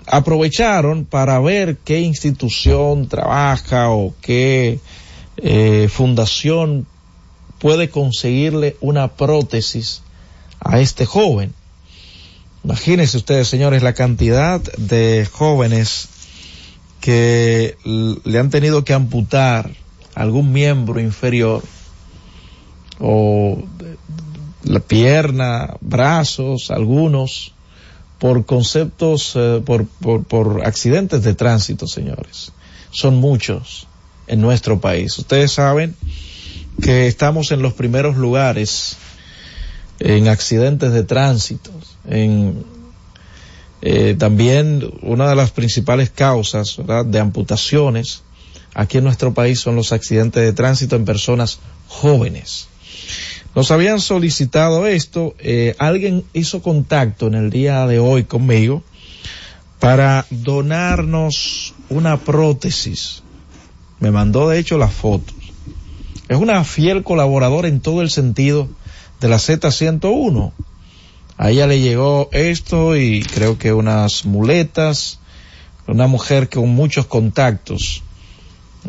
Speaker 17: aprovecharon para ver qué institución trabaja o qué eh, fundación puede conseguirle una prótesis a este joven. Imagínense ustedes, señores, la cantidad de jóvenes que le han tenido que amputar algún miembro inferior o la pierna, brazos, algunos, por conceptos, eh, por, por, por accidentes de tránsito, señores. Son muchos en nuestro país. Ustedes saben que estamos en los primeros lugares en accidentes de tránsito, eh, también una de las principales causas de amputaciones aquí en nuestro país son los accidentes de tránsito en personas jóvenes. Nos habían solicitado esto, eh, alguien hizo contacto en el día de hoy conmigo para donarnos una prótesis. Me mandó de hecho las fotos. Es una fiel colaboradora en todo el sentido de la Z101. A ella le llegó esto y creo que unas muletas, una mujer con muchos contactos,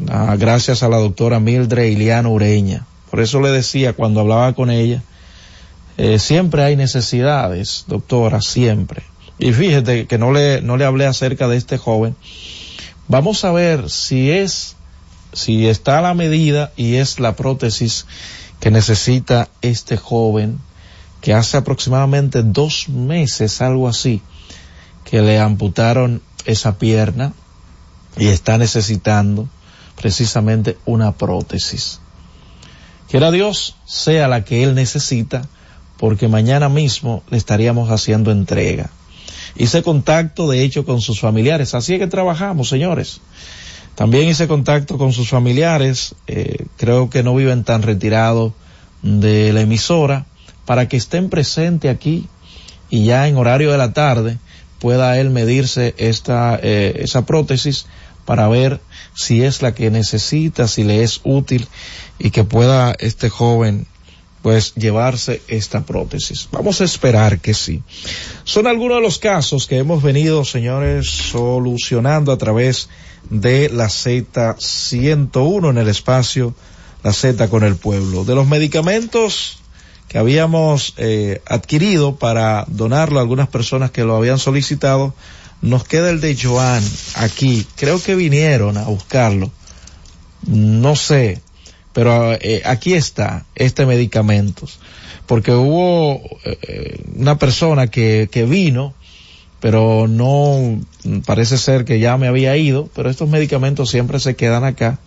Speaker 17: ah, gracias a la doctora Mildred Iliano Ureña. Por eso le decía cuando hablaba con ella, eh, siempre hay necesidades, doctora, siempre. Y fíjate que no le, no le hablé acerca de este joven. Vamos a ver si es, si está a la medida y es la prótesis que necesita este joven que hace aproximadamente dos meses, algo así, que le amputaron esa pierna y está necesitando precisamente una prótesis. Quiera Dios sea la que él necesita, porque mañana mismo le estaríamos haciendo entrega. Hice contacto, de hecho, con sus familiares. Así es que trabajamos, señores. También hice contacto con sus familiares. eh, creo que no viven tan retirados de la emisora para que estén presentes aquí y ya en horario de la tarde pueda él medirse esta eh, esa prótesis para ver si es la que necesita, si le es útil y que pueda este joven pues llevarse esta prótesis. Vamos a esperar que sí. Son algunos de los casos que hemos venido, señores, solucionando a través de la Z101 en el espacio La Z con el pueblo. De los medicamentos que habíamos eh, adquirido para donarlo a algunas personas que lo habían solicitado, nos queda el de Joan aquí. Creo que vinieron a buscarlo. No sé, pero eh, aquí está este medicamento. Porque hubo eh, una persona que, que vino, pero no parece ser que ya me había ido, pero estos medicamentos siempre se quedan acá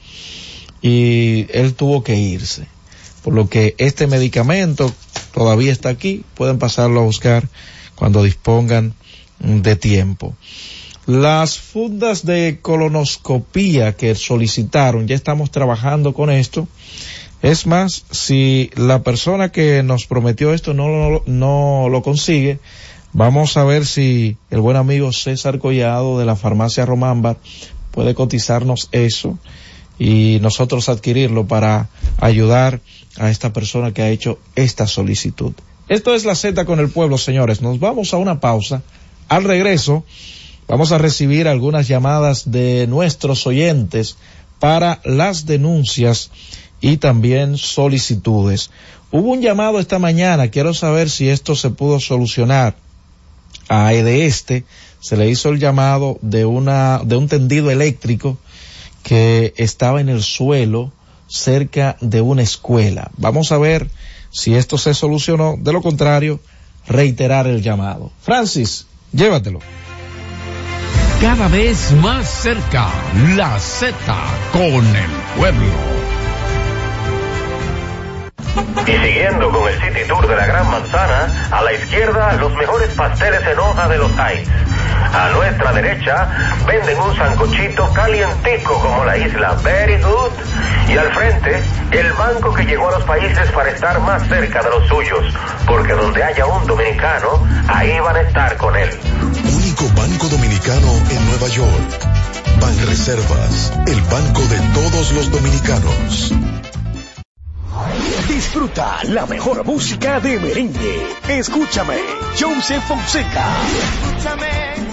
Speaker 17: y él tuvo que irse. Por lo que este medicamento todavía está aquí, pueden pasarlo a buscar cuando dispongan de tiempo. Las fundas de colonoscopía que solicitaron, ya estamos trabajando con esto. Es más, si la persona que nos prometió esto no lo, consigue, vamos a ver si el buen amigo César Collado de la farmacia Romamba puede cotizarnos eso y nosotros adquirirlo para ayudar a esta persona que ha hecho esta solicitud. Esto es la Z con el pueblo, señores. Nos vamos a una pausa. Al regreso, vamos a recibir algunas llamadas de nuestros oyentes para las denuncias y también solicitudes. Hubo un llamado esta mañana, quiero saber si esto se pudo solucionar. A Este se le hizo el llamado de una, de un tendido eléctrico que estaba en el suelo cerca de una escuela. Vamos a ver si esto se solucionó. De lo contrario, reiterar el llamado. Francis, llévatelo.
Speaker 8: Cada vez más cerca, la Z con el pueblo.
Speaker 18: Y siguiendo con el City Tour de la Gran Manzana, a la izquierda los mejores pasteles en hoja de los Heights. A nuestra derecha venden un sancochito calientico como la isla Very Good. Y al frente, el banco que llegó a los países para estar más cerca de los suyos. Porque donde haya un dominicano, ahí van a estar con él.
Speaker 19: Único banco dominicano en Nueva York. Banreservas, el banco de todos los dominicanos.
Speaker 10: Disfruta la mejor música de merengue. Escúchame, Joseph Fonseca.
Speaker 11: Escúchame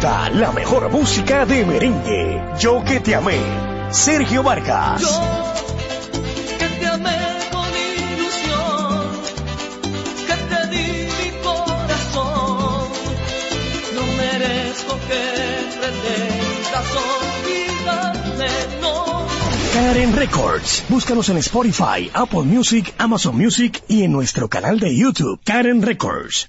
Speaker 10: Disfruta la mejor música de merengue. Yo que te amé. Sergio Vargas.
Speaker 11: Que te amé con ilusión, que te di mi corazón. No merezco que pretendas olvidarme, no.
Speaker 10: Karen Records. Búscanos en Spotify, Apple Music, Amazon Music y en nuestro canal de YouTube, Karen Records.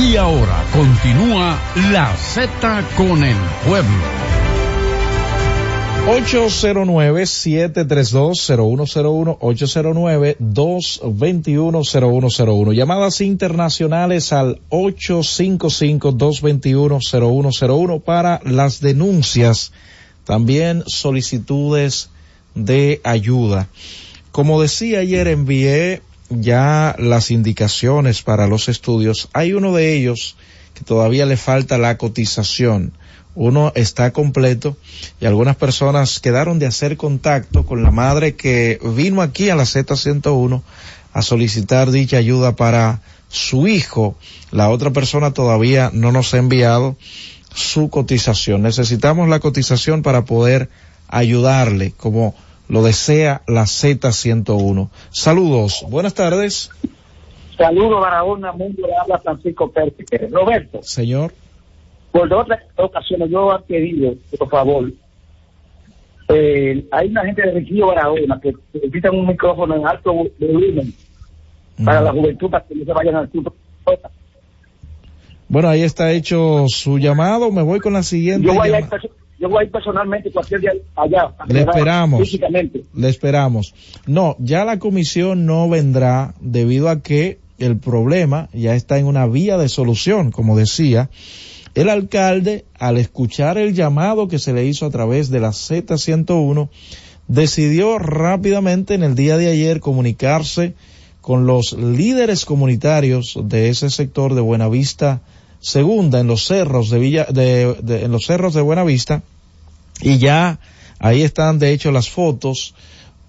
Speaker 8: Y ahora continúa la Z con el pueblo.
Speaker 17: 809-732-0101, 809-221-0101. Llamadas internacionales al 855-221-0101 para las denuncias. También solicitudes de ayuda. Como decía ayer, envié ya las indicaciones para los estudios. Hay uno de ellos que todavía le falta la cotización. Uno está completo y algunas personas quedaron de hacer contacto con la madre que vino aquí a la Z101 a solicitar dicha ayuda para su hijo. La otra persona todavía no nos ha enviado su cotización. Necesitamos la cotización para poder ayudarle como lo desea la Z101. Saludos, buenas tardes.
Speaker 20: Saludos, Barahona, Mundo, le habla Francisco Pérez. Roberto,
Speaker 17: Señor.
Speaker 20: por otras ocasiones yo he pedido, por favor, eh, hay una gente de Riquillo Barahona que necesitan un micrófono en alto volumen para la juventud, para que no se vayan al sur.
Speaker 17: Bueno, ahí está hecho su llamado. Me voy con la siguiente.
Speaker 20: Yo voy, a yo voy a ir personalmente cualquier día allá.
Speaker 17: Le esperamos.
Speaker 20: Físicamente.
Speaker 17: Le esperamos. No, ya la comisión no vendrá debido a que el problema ya está en una vía de solución, como decía. El alcalde, al escuchar el llamado que se le hizo a través de la Z101, decidió rápidamente en el día de ayer comunicarse con los líderes comunitarios de ese sector de Buenavista Segunda en los cerros de Villa de, de- en los cerros de Buenavista y ya ahí están de hecho las fotos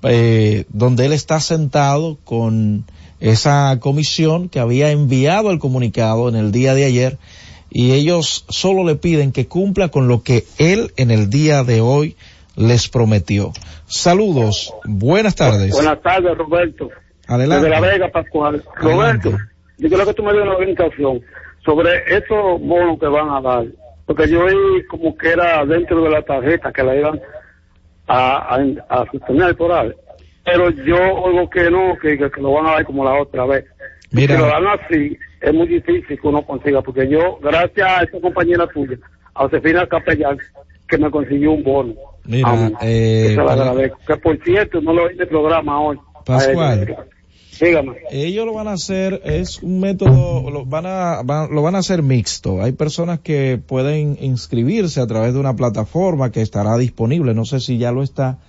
Speaker 17: eh, donde él está sentado con esa comisión que había enviado el comunicado en el día de ayer y ellos solo le piden que cumpla con lo que él en el día de hoy les prometió. Saludos, buenas tardes.
Speaker 5: Buenas tardes, Roberto.
Speaker 17: Adelante.
Speaker 5: Desde La Vega, Pascual. Roberto, yo creo que tú me dio una orientación sobre esos bonos que van a dar. Porque yo vi como que era dentro de la tarjeta que la iban a, a, a sostener electoral. Pero yo oigo que no, que, que, que lo van a dar como la otra vez.
Speaker 17: Mira.
Speaker 5: Si lo dan así, es muy difícil que uno consiga. Porque yo, gracias a esta compañera tuya, a Josefina Capellán, que me consiguió un bono.
Speaker 17: Mira,
Speaker 5: Ah,
Speaker 17: eh,
Speaker 5: que se
Speaker 17: para-
Speaker 5: agradezco. Que por cierto, no lo oí en el programa hoy.
Speaker 17: Pascual. Ellos lo van a hacer, es un método, lo van a, van- lo van a hacer mixto. Hay personas que pueden inscribirse a través de una plataforma que estará disponible, no sé si ya lo está,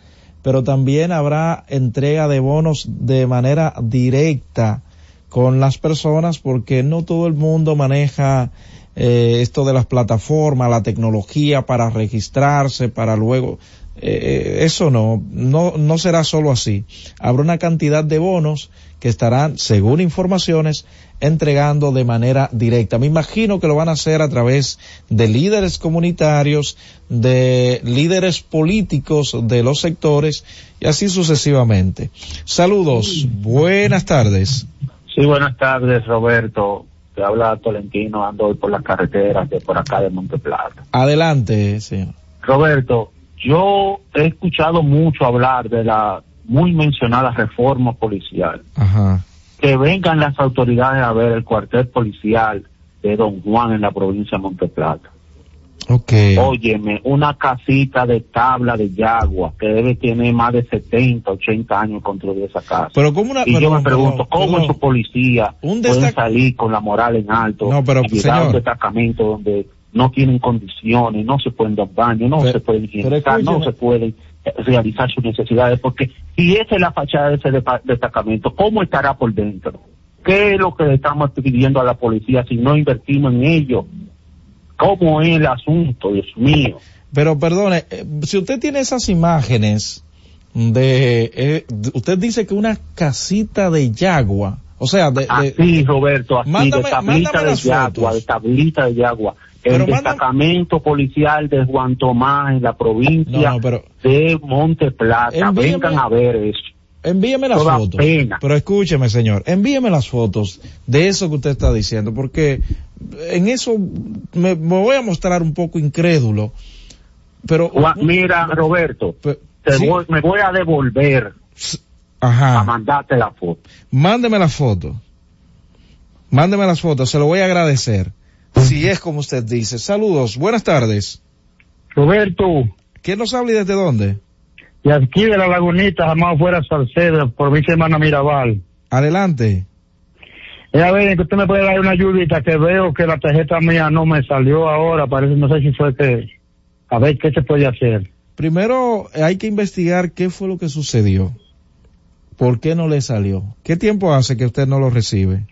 Speaker 17: pero también habrá entrega de bonos de manera directa con las personas porque no todo el mundo maneja eh, esto de las plataformas, la tecnología para registrarse, para luego Eh, eso no, no, no será solo así. Habrá una cantidad de bonos que estarán, según informaciones, entregando de manera directa. Me imagino que lo van a hacer a través de líderes comunitarios, de líderes políticos de los sectores y así sucesivamente. Saludos, buenas tardes.
Speaker 21: Sí, buenas tardes, Roberto. Te habla Tolentino, ando hoy por las carreteras de por acá de Monte Plata.
Speaker 17: Adelante, señor.
Speaker 21: Roberto, yo he escuchado mucho hablar de la muy mencionada reforma policial.
Speaker 17: Ajá.
Speaker 21: Que vengan las autoridades a ver el cuartel policial de Don Juan en la provincia de Monte Plata.
Speaker 17: Ok.
Speaker 21: Óyeme, una casita de tabla de yagua que debe tener más de 70, 80 años construir esa casa.
Speaker 17: Pero como una,
Speaker 21: y yo me pregunto, ¿cómo esos policías pueden salir con la moral en alto
Speaker 17: No, pero,
Speaker 21: y llegar a un destacamento donde no tienen condiciones, no se pueden dar baño, no
Speaker 17: Pero-
Speaker 21: se pueden higienizar, no se pueden realizar sus necesidades? Porque si esa es la fachada de ese destacamento, ¿cómo estará por dentro? ¿Qué es lo que le estamos pidiendo a la policía si no invertimos en ello? ¿Cómo es el asunto, Dios mío?
Speaker 17: Pero perdone, eh, si usted tiene esas imágenes de, eh, usted dice que una casita de yagua, o sea, de, de-
Speaker 21: Así, Roberto, así,
Speaker 17: Mándame-
Speaker 21: de tablita de yagua, de tablita de yagua. El destacamento policial de Juan Tomás en la provincia
Speaker 17: No, no, pero-
Speaker 21: de Monte Plata.
Speaker 17: Envíame-
Speaker 21: Vengan a ver eso.
Speaker 17: envíeme las
Speaker 21: Toda
Speaker 17: fotos.
Speaker 21: pena.
Speaker 17: Pero escúcheme, señor, envíeme las fotos de eso que usted está diciendo, porque en eso me, me voy a mostrar un poco incrédulo. Pero
Speaker 21: Mira, Roberto, te
Speaker 17: sí.
Speaker 21: voy- me voy a devolver
Speaker 17: Ajá.
Speaker 21: a mandarte la foto.
Speaker 17: Mándeme las fotos. Mándeme las fotos, se lo voy a agradecer. Si es como usted dice. Saludos, buenas tardes.
Speaker 22: Roberto,
Speaker 17: ¿Quién nos habla y desde dónde?
Speaker 22: y aquí de la lagunita, jamás fuera Salcedo, provincia de Mana Mirabal.
Speaker 17: Adelante.
Speaker 22: Eh, a ver, que usted me puede dar una ayudita, que veo que la tarjeta mía no me salió ahora, parece, no sé si fue que, a ver, ¿qué se puede hacer?
Speaker 17: Primero eh, hay que investigar qué fue lo que sucedió. ¿Por qué no le salió? ¿Qué tiempo hace que usted no lo recibe?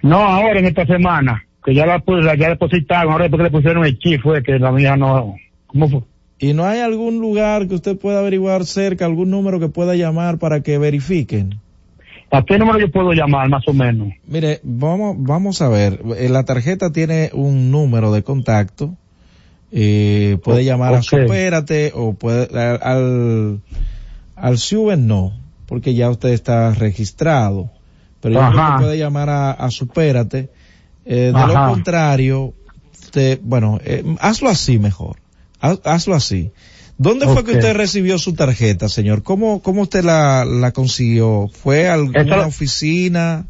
Speaker 22: No, ahora en esta semana, que ya la, la- ya depositaron, ahora porque le pusieron el chip fue que la mía no, ¿cómo fue?
Speaker 17: ¿Y no hay algún lugar que usted pueda averiguar cerca, algún número que pueda llamar para que verifiquen?
Speaker 22: ¿A qué número yo puedo llamar, más o menos?
Speaker 17: Mire, vamos, vamos a ver. Eh, La tarjeta tiene un número de contacto. Eh, puede llamar a. Supérate o puede al, al, Suben no, porque ya usted está registrado. Pero que puede llamar a, a Supérate. Eh, de
Speaker 22: Ajá.
Speaker 17: lo contrario, usted, bueno, eh, hazlo así mejor. Haz- hazlo así. ¿Dónde fue que usted recibió su tarjeta, señor? ¿Cómo, cómo usted la, la consiguió? ¿Fue a alguna oficina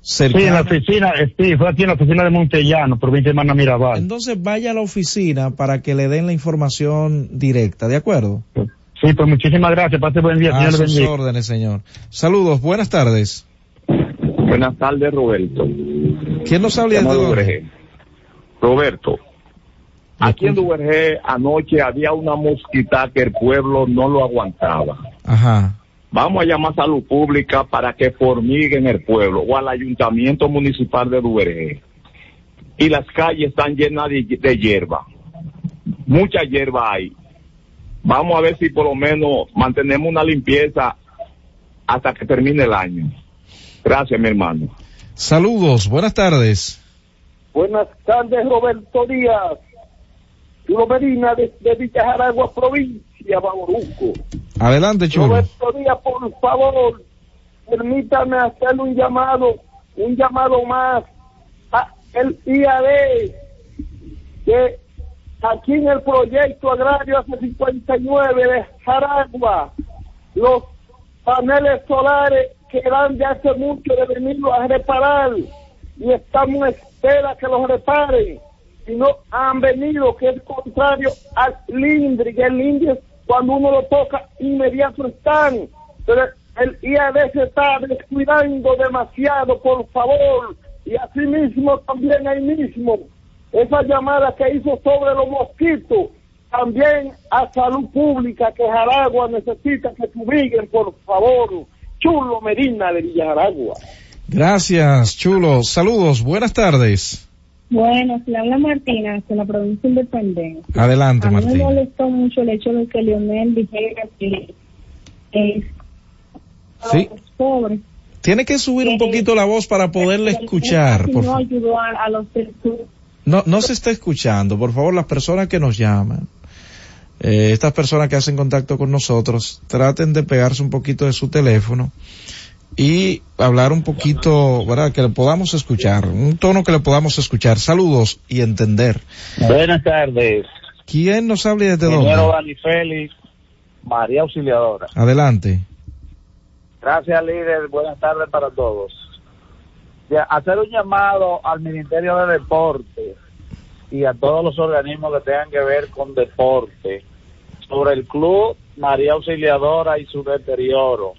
Speaker 22: Sí, en la
Speaker 17: cercana?
Speaker 22: oficina, sí, fue aquí en la oficina de Montellano, provincia de Mana Mirabal.
Speaker 17: Entonces vaya a la oficina para que le den la información directa, ¿de acuerdo?
Speaker 22: Sí, pues muchísimas gracias, pase buen día,
Speaker 17: A
Speaker 22: señor
Speaker 17: sus
Speaker 22: bendiga.
Speaker 17: órdenes, señor. Saludos, buenas tardes.
Speaker 23: Buenas tardes, Roberto.
Speaker 17: ¿Quién nos habla
Speaker 23: de? Duvergé. Roberto, aquí en Duvergé anoche había una mosquita que el pueblo no lo aguantaba.
Speaker 17: Ajá.
Speaker 23: Vamos a llamar a salud pública para que formiguen el pueblo o al ayuntamiento municipal de Duvergé. Y las calles están llenas de, de hierba. Mucha hierba hay. Vamos a ver si por lo menos mantenemos una limpieza hasta que termine el año. Gracias, mi hermano.
Speaker 17: Saludos, buenas tardes.
Speaker 24: Buenas tardes, Roberto Díaz. Chulo Medina de, de Villa Jaragua, provincia, Baboruco.
Speaker 17: Adelante, chulo.
Speaker 24: Roberto Díaz, por favor, permítame hacerle un llamado, un llamado más a el IAD, que aquí en el proyecto agrario hace 59 de Jaragua, los paneles solares que eran de hace mucho de venirlo a reparar y estamos en espera que los reparen y no han venido, que es contrario al LINDRI, que el LINDRI cuando uno lo toca inmediato están, pero el IAD se está descuidando demasiado, por favor, y así mismo también ahí mismo, esa llamada que hizo sobre los mosquitos, también a salud pública que Jaragua necesita que fumiguen, por favor. Chulo Medina de Villa Jaragua.
Speaker 17: Gracias, chulo. Saludos, buenas tardes.
Speaker 25: Bueno, le habla Martina, de la provincia de Independencia.
Speaker 17: Adelante,
Speaker 25: A mí me molestó mucho el hecho de que Leonel dijera que es
Speaker 17: Sí.
Speaker 25: los pobres.
Speaker 17: Tiene que subir un poquito la voz para poderle escuchar. Por
Speaker 25: no ayudó a, a los.
Speaker 17: No, no se está escuchando. Por favor, las personas que nos llaman, eh, estas personas que hacen contacto con nosotros, traten de pegarse un poquito de su teléfono y hablar un poquito, ¿verdad? Que le podamos escuchar, un tono que le podamos escuchar. Saludos y entender.
Speaker 26: Buenas tardes.
Speaker 17: ¿Quién nos habla y desde dónde?
Speaker 26: Dani Félix, María Auxiliadora.
Speaker 17: Adelante.
Speaker 26: Gracias, líder. Buenas tardes para todos. Ya, hacer un llamado al Ministerio de Deporte y a todos los organismos que tengan que ver con deporte sobre el club María Auxiliadora y su deterioro.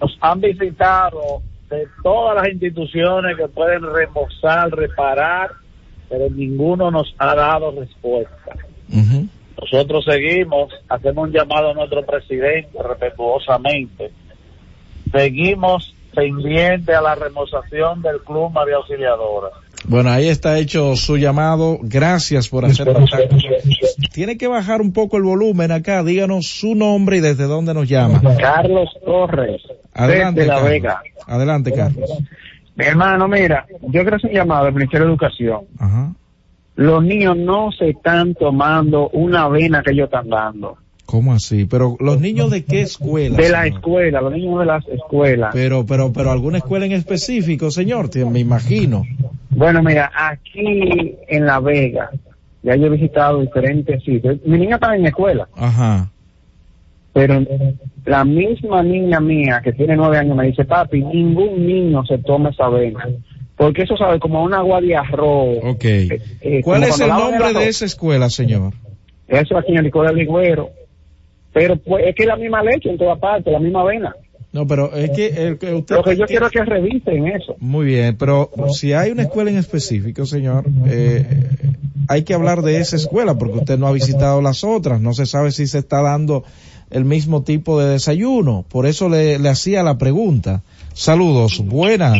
Speaker 26: Nos han visitado de todas las instituciones que pueden remozar, reparar, pero ninguno nos ha dado respuesta. Nosotros seguimos, hacemos un llamado a nuestro presidente respetuosamente. Seguimos pendiente a la remozación del Club María Auxiliadora.
Speaker 17: Bueno, ahí está hecho su llamado. Gracias por hacer contacto. Tiene que bajar un poco el volumen acá. Díganos su nombre y desde dónde nos llama.
Speaker 22: Carlos Torres,
Speaker 17: Adelante,
Speaker 22: desde La
Speaker 17: Carlos.
Speaker 22: Vega.
Speaker 17: Adelante, Carlos.
Speaker 22: Mi hermano, mira, yo quiero hacer un llamado al Ministerio de Educación.
Speaker 17: Ajá.
Speaker 22: Los niños no se están tomando una avena que ellos están dando.
Speaker 17: ¿Cómo así? Pero los niños de qué escuela?
Speaker 22: De la
Speaker 17: señor?
Speaker 22: escuela, los niños de las escuelas.
Speaker 17: Pero, pero, pero alguna escuela en específico, señor, me imagino.
Speaker 22: Bueno, mira, aquí en La Vega, ya yo he visitado diferentes sitios. Mi niña está en la escuela,
Speaker 17: Ajá.
Speaker 22: pero la misma niña mía que tiene nueve años me dice, papi, ningún niño se toma esa avena. Porque eso sabe como un agua de arroz.
Speaker 17: Ok.
Speaker 22: eh,
Speaker 17: ¿Cuál
Speaker 22: como
Speaker 17: es el nombre de esa escuela, señor?
Speaker 22: Eso aquí en el licor del ligüero. Pero pues es que es la misma leche en toda parte, la misma avena.
Speaker 17: No, pero es que, el que usted...
Speaker 22: Lo que yo quiero es que revisen eso.
Speaker 17: Muy bien, pero si hay una escuela en específico, señor, eh, hay que hablar de esa escuela porque usted no ha visitado las otras, no se sabe si se está dando el mismo tipo de desayuno, por eso le, le hacía la pregunta. Saludos, buenas.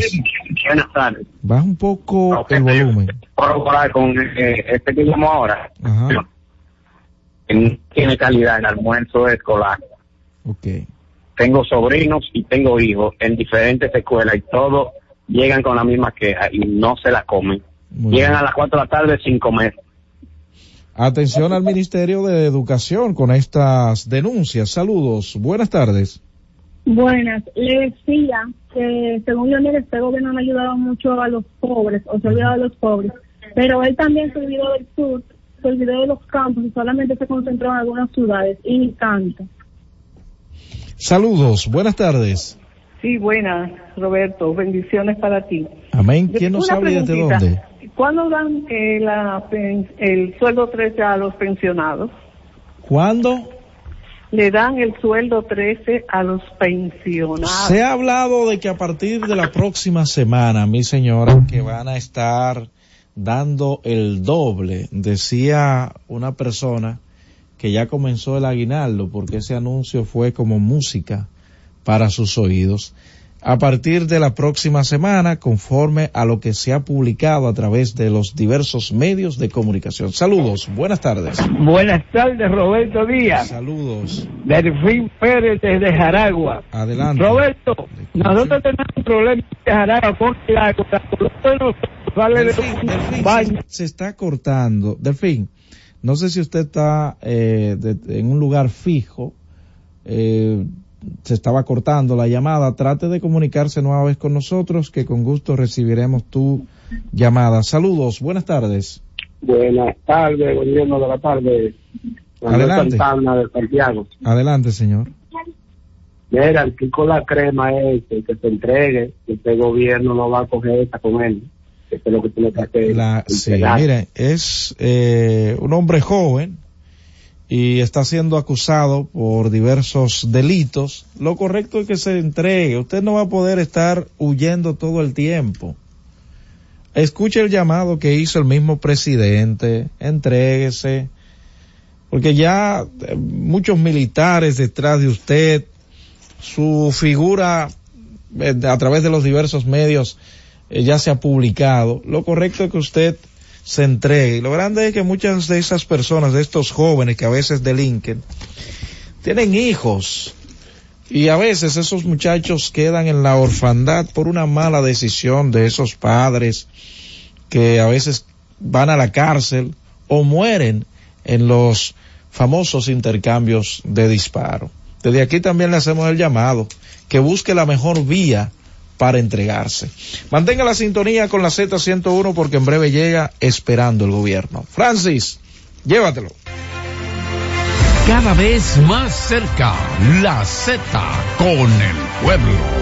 Speaker 22: Buenas tardes.
Speaker 17: Baja un poco el volumen.
Speaker 22: Corroborar con eh, este que llamo ahora.
Speaker 17: Ajá,
Speaker 22: Tiene calidad en almuerzo escolar.
Speaker 17: ok.
Speaker 22: Tengo sobrinos y tengo hijos en diferentes escuelas y todos llegan con la misma queja y no se la comen.
Speaker 17: Muy
Speaker 22: llegan
Speaker 17: bien.
Speaker 22: a las 4 de la tarde sin comer.
Speaker 17: Atención al Ministerio de Educación con estas denuncias. Saludos, buenas tardes.
Speaker 25: Buenas, le decía que según Leonel, este gobierno no ha ayudado mucho a los pobres, o se ha olvidado de los pobres, pero él también se olvidó del sur, se olvidó de los campos y solamente se concentró en algunas ciudades y ni tanto.
Speaker 17: Saludos, buenas tardes.
Speaker 24: Sí, buenas, Roberto. Bendiciones para ti.
Speaker 17: Amén. ¿Quién nos habla y desde
Speaker 24: preguntita.
Speaker 17: dónde?
Speaker 24: ¿Cuándo dan eh, la el sueldo 13 a los pensionados?
Speaker 17: ¿Cuándo?
Speaker 24: Le dan el sueldo 13 a los pensionados.
Speaker 17: Se ha hablado de que a partir de la próxima semana, mi señora, que van a estar dando el doble, decía una persona que ya comenzó el aguinaldo, porque ese anuncio fue como música para sus oídos. A partir de la próxima semana, conforme a lo que se ha publicado a través de los diversos medios de comunicación. Saludos, buenas tardes.
Speaker 22: Buenas tardes, Roberto Díaz.
Speaker 17: Saludos.
Speaker 22: Delfín Pérez desde Jaragua.
Speaker 17: Adelante.
Speaker 22: Roberto, nosotros tenemos un problema de Jaragua. Nosotros sale de un baño.
Speaker 17: se está cortando. Delfín, no sé si usted está eh, de- en un lugar fijo. eh, se estaba cortando la llamada. Trate de comunicarse nueva vez con nosotros, que con gusto recibiremos tu llamada. Saludos, buenas tardes.
Speaker 22: Buenas tardes, gobierno de la tarde. Manuel
Speaker 17: Adelante.
Speaker 22: Santana de Santiago.
Speaker 17: Adelante, señor.
Speaker 22: Mira, el con la crema es el que se entregue, que este gobierno no va a coger esta con él. Es lo que tiene que hacer.
Speaker 17: La, sí,
Speaker 22: entregar.
Speaker 17: mire, es eh, un hombre joven y está siendo acusado por diversos delitos. Lo correcto es que se entregue. Usted no va a poder estar huyendo todo el tiempo. Escuche el llamado que hizo el mismo presidente, entréguese, porque ya eh, muchos militares detrás de usted, su figura eh, a través de los diversos medios eh, ya se ha publicado. Lo correcto es que usted se entregue. Lo grande es que muchas de esas personas, de estos jóvenes que a veces delinquen, tienen hijos. Y a veces esos muchachos quedan en la orfandad por una mala decisión de esos padres que a veces van a la cárcel o mueren en los famosos intercambios de disparo. Desde aquí también le hacemos el llamado que busque la mejor vía para entregarse. Mantenga la sintonía con la Z101 porque en breve llega esperando el gobierno. Francis, llévatelo.
Speaker 8: Cada vez más cerca, la Z con el pueblo.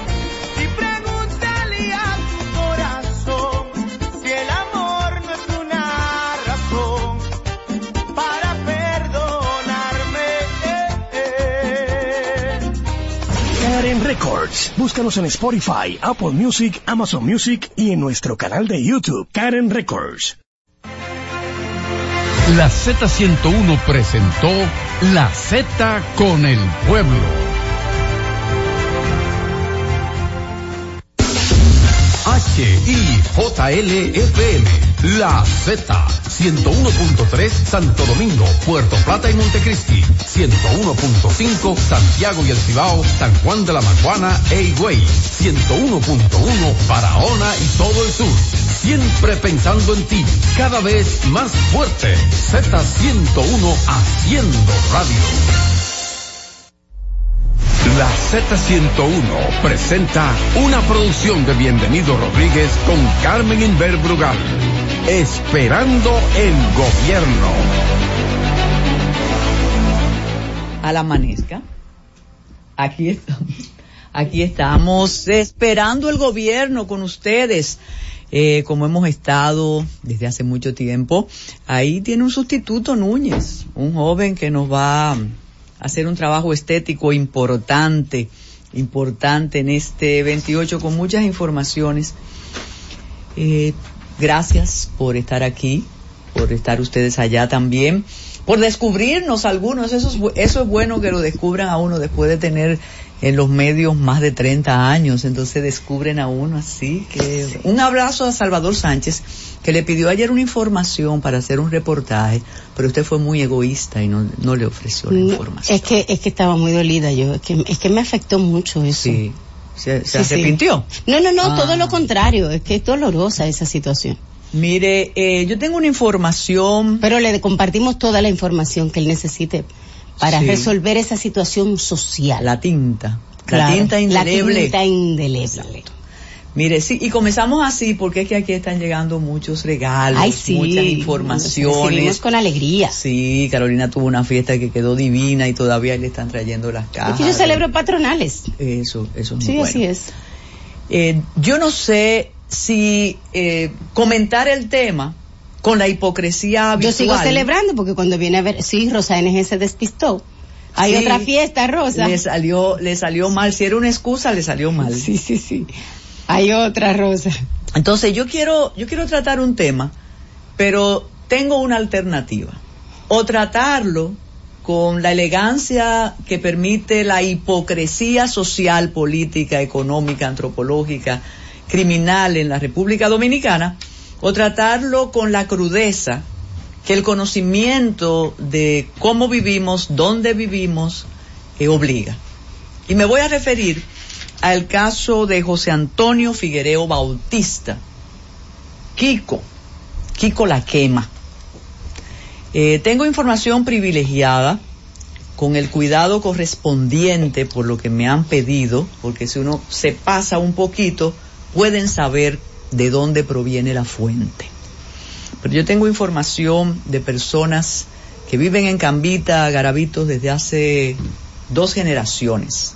Speaker 10: Records. Búscanos en Spotify, Apple Music, Amazon Music y en nuestro canal de YouTube, Karen Records.
Speaker 8: La Z101 presentó La Z con el pueblo. HIJLFM, La Z, 101.3 Santo Domingo, Puerto Plata y Montecristi, 101.5 Santiago y El Cibao, San Juan de la Maguana e Higüey, 101.1 Barahona y todo el sur. Siempre pensando en ti, cada vez más fuerte. Z101 haciendo radio. La Z101 presenta una producción de Bienvenido Rodríguez con Carmen Inver Brugal. Esperando el gobierno.
Speaker 27: a la amanezca. Aquí estamos. Aquí estamos esperando el gobierno con ustedes. Eh, como hemos estado desde hace mucho tiempo, ahí tiene un sustituto Núñez, un joven que nos va a hacer un trabajo estético importante, importante en este 28 con muchas informaciones. Eh, gracias por estar aquí, por estar ustedes allá también, por descubrirnos algunos. Eso es, eso es bueno que lo descubran a uno después de tener en los medios más de 30 años. Entonces descubren a uno así. que Un abrazo a Salvador Sánchez, que le pidió ayer una información para hacer un reportaje, pero usted fue muy egoísta y no, no le ofreció la
Speaker 28: No,
Speaker 27: información.
Speaker 28: Es que, es que estaba muy dolida yo, es que, es que me afectó mucho eso.
Speaker 27: Sí. ¿Se, se
Speaker 28: Sí, sí.
Speaker 27: arrepintió?
Speaker 28: No, no, no,
Speaker 27: Ah.
Speaker 28: todo lo contrario, es que es dolorosa esa situación.
Speaker 27: Mire, eh, yo tengo una información.
Speaker 28: Pero le compartimos toda la información que él necesite para
Speaker 27: Sí.
Speaker 28: resolver esa situación social.
Speaker 27: La tinta.
Speaker 28: Claro,
Speaker 27: la tinta indeleble.
Speaker 28: La tinta indeleble.
Speaker 27: Mire, sí, y comenzamos así porque es que aquí están llegando muchos regalos,
Speaker 28: Ay, sí,
Speaker 27: muchas informaciones.
Speaker 28: con alegría.
Speaker 27: Sí, Carolina tuvo una fiesta que quedó divina y todavía le están trayendo las
Speaker 28: Es
Speaker 27: cajas.
Speaker 28: que yo celebro patronales.
Speaker 27: Eso, eso es muy
Speaker 28: Sí,
Speaker 27: bueno.
Speaker 28: así es.
Speaker 27: Eh, yo no sé si eh, comentar el tema con la hipocresía
Speaker 28: Yo
Speaker 27: habitual.
Speaker 28: sigo celebrando porque cuando viene a ver, sí, Rosa NG se despistó. Hay
Speaker 27: Sí,
Speaker 28: otra fiesta, Rosa.
Speaker 27: Le salió, le salió mal. Si era una excusa, le salió mal.
Speaker 28: Sí, sí, sí. Hay otra, Rosa.
Speaker 27: Entonces yo quiero, yo quiero tratar un tema, pero tengo una alternativa. O tratarlo con la elegancia que permite la hipocresía social, política, económica, antropológica, criminal en la República Dominicana, o tratarlo con la crudeza que el conocimiento de cómo vivimos, dónde vivimos, eh, obliga. Y me voy a referir al caso de José Antonio Figuereo Bautista, Kiko, Kiko la quema. Eh, tengo información privilegiada con el cuidado correspondiente por lo que me han pedido, porque si uno se pasa un poquito, pueden saber de dónde proviene la fuente. Pero yo tengo información de personas que viven en Cambita, Garabitos, desde hace dos generaciones.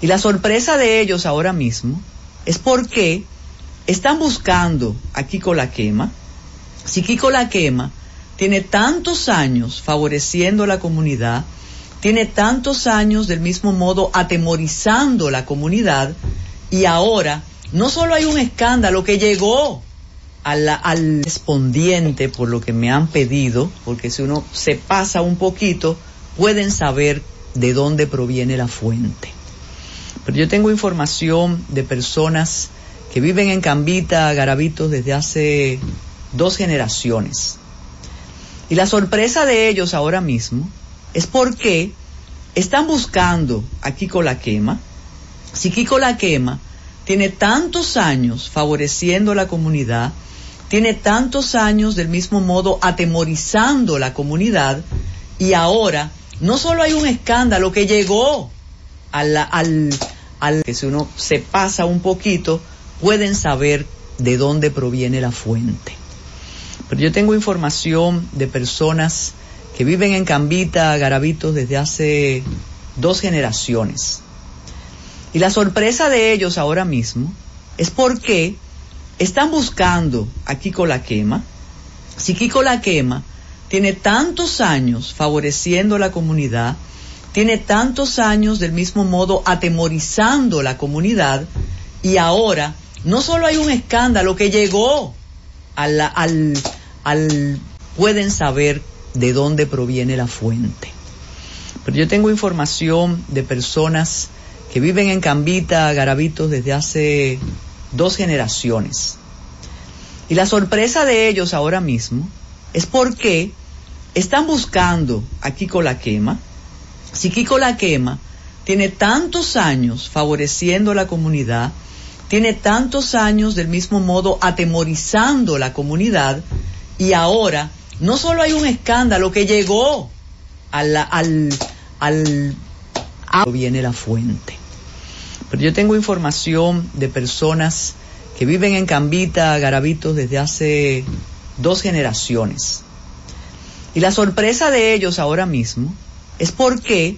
Speaker 27: Y la sorpresa de ellos ahora mismo es porque están buscando a Kiko la quema. Si Kiko la quema tiene tantos años favoreciendo a la comunidad, tiene tantos años del mismo modo atemorizando la comunidad y ahora no solo hay un escándalo que llegó al, al respondiente por lo que me han pedido, porque si uno se pasa un poquito, pueden saber de dónde proviene la fuente. Pero yo tengo información de personas que viven en Cambita, Garabitos, desde hace dos generaciones. Y la sorpresa de ellos ahora mismo es porque están buscando a Kiko la quema. Si Kiko la quema tiene tantos años favoreciendo a la comunidad, tiene tantos años del mismo modo atemorizando la comunidad y ahora no solo hay un escándalo que llegó al, al, al que si uno se pasa un poquito pueden saber de dónde proviene la fuente. Pero yo tengo información de personas que viven en Cambita, Garabitos, desde hace dos generaciones. Y la sorpresa de ellos ahora mismo es porque están buscando a Kiko la quema. Si Kiko la quema tiene tantos años favoreciendo a la comunidad, tiene tantos años del mismo modo atemorizando la comunidad y ahora no solo hay un escándalo que llegó al, al, pueden saber de dónde proviene la fuente. Pero yo tengo información de personas que viven en Cambita, Garabitos, desde hace dos generaciones. Y la sorpresa de ellos ahora mismo es porque están buscando a Kiko la quema. Si Kiko la quema tiene tantos años favoreciendo a la comunidad, tiene tantos años del mismo modo atemorizando la comunidad y ahora no solo hay un escándalo que llegó al, al, al viene la fuente. Pero yo tengo información de personas que viven en Cambita, Garabitos, desde hace dos generaciones. Y la sorpresa de ellos ahora mismo es porque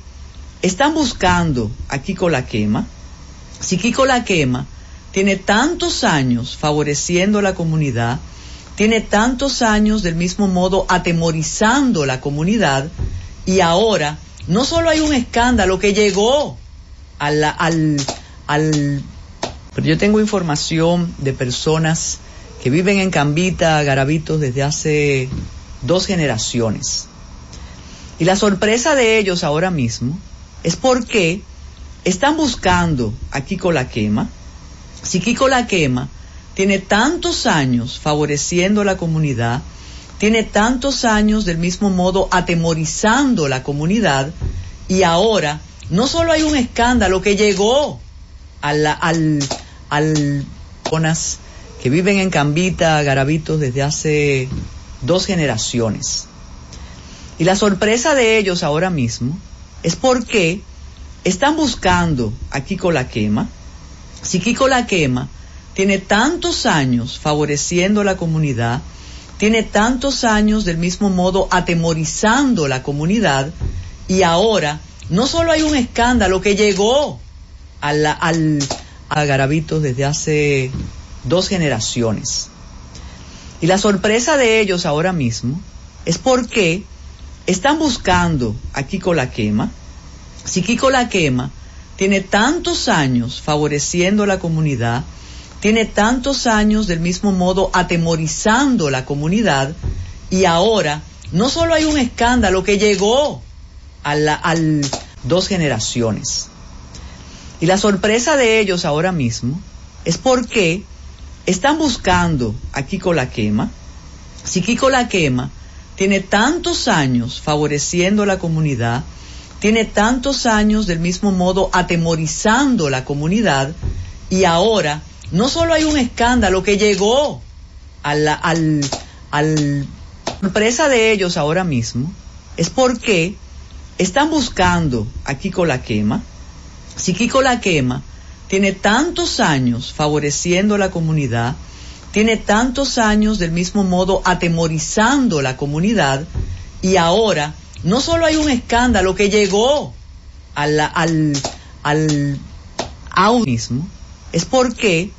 Speaker 27: están buscando a Kiko la quema. Si Kiko la quema tiene tantos años favoreciendo a la comunidad, tiene tantos años del mismo modo atemorizando la comunidad y ahora no solo hay un escándalo que llegó al, al, al pero yo tengo información de personas que viven en Cambita, Garabitos, desde hace dos generaciones. Y la sorpresa de ellos ahora mismo es porque están buscando a Kiko la quema. Si Kiko la quema tiene tantos años favoreciendo a la comunidad, tiene tantos años del mismo modo atemorizando la comunidad y ahora no solo hay un escándalo que llegó al, al, al que viven en Cambita, Garabitos desde hace dos generaciones. Y la sorpresa de ellos ahora mismo es porque están buscando a Kiko la quema. Si Kiko la quema tiene tantos años favoreciendo a la comunidad, tiene tantos años del mismo modo atemorizando la comunidad y ahora no solo hay un escándalo que llegó al, al, a Garabitos desde hace dos generaciones. Y la sorpresa de ellos ahora mismo es porque están buscando a Kiko la quema. Si Kiko la quema tiene tantos años favoreciendo a la comunidad, tiene tantos años del mismo modo atemorizando la comunidad y ahora no solo hay un escándalo que llegó al dos generaciones. Y la sorpresa de ellos ahora mismo es porque están buscando a Kiko la quema. Si Kiko la quema tiene tantos años favoreciendo a la comunidad, tiene tantos años del mismo modo atemorizando la comunidad y ahora no solo hay un escándalo que llegó a la al, de ellos ahora mismo, es porque están buscando a Kiko la quema. Si Kiko la quema tiene tantos años favoreciendo a la comunidad, tiene tantos años del mismo modo atemorizando la comunidad y ahora no solo hay un escándalo que llegó al, al, al es porque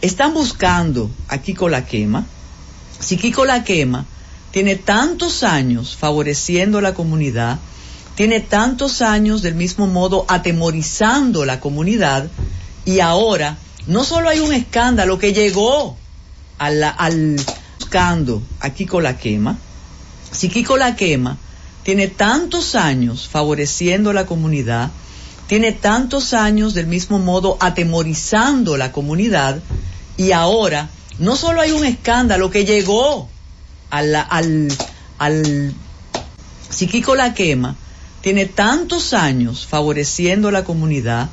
Speaker 27: están buscando a Kiko la quema. Si Kiko la quema tiene tantos años favoreciendo a la comunidad, tiene tantos años del mismo modo atemorizando la comunidad y ahora no solo hay un escándalo que llegó al, al buscando a Kiko la quema, si Kiko la quema tiene tantos años favoreciendo a la comunidad, tiene tantos años del mismo modo atemorizando la comunidad y ahora no solo hay un escándalo que llegó al, al, al si Kiko la quema tiene tantos años favoreciendo a la comunidad,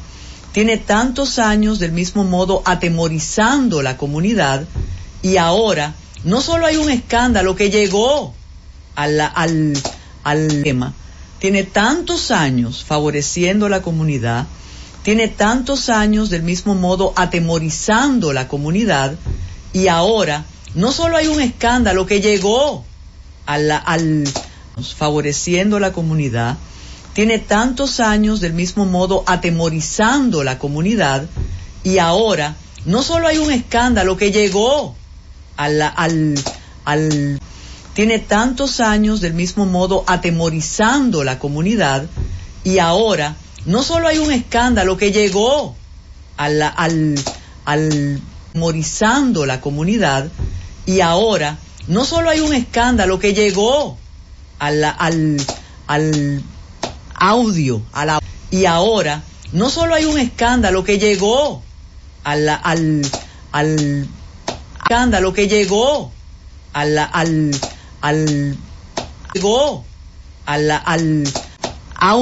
Speaker 27: tiene tantos años del mismo modo atemorizando la comunidad y ahora no solo hay un escándalo que llegó al, al, al tema, tiene tantos años favoreciendo a la comunidad, tiene tantos años del mismo modo atemorizando la comunidad y ahora no solo hay un escándalo que llegó al, al favoreciendo la comunidad, tiene tantos años del mismo modo atemorizando la comunidad y ahora no solo hay un escándalo que llegó al, al, al tiene tantos años del mismo modo atemorizando la comunidad y ahora no solo hay un escándalo que llegó al, al, al atemorizando la comunidad y ahora no solo hay un escándalo que llegó al, al, al audio a la, y ahora no solo hay un escándalo que llegó al, al, al escándalo que llegó al, al, al llegó al, al audio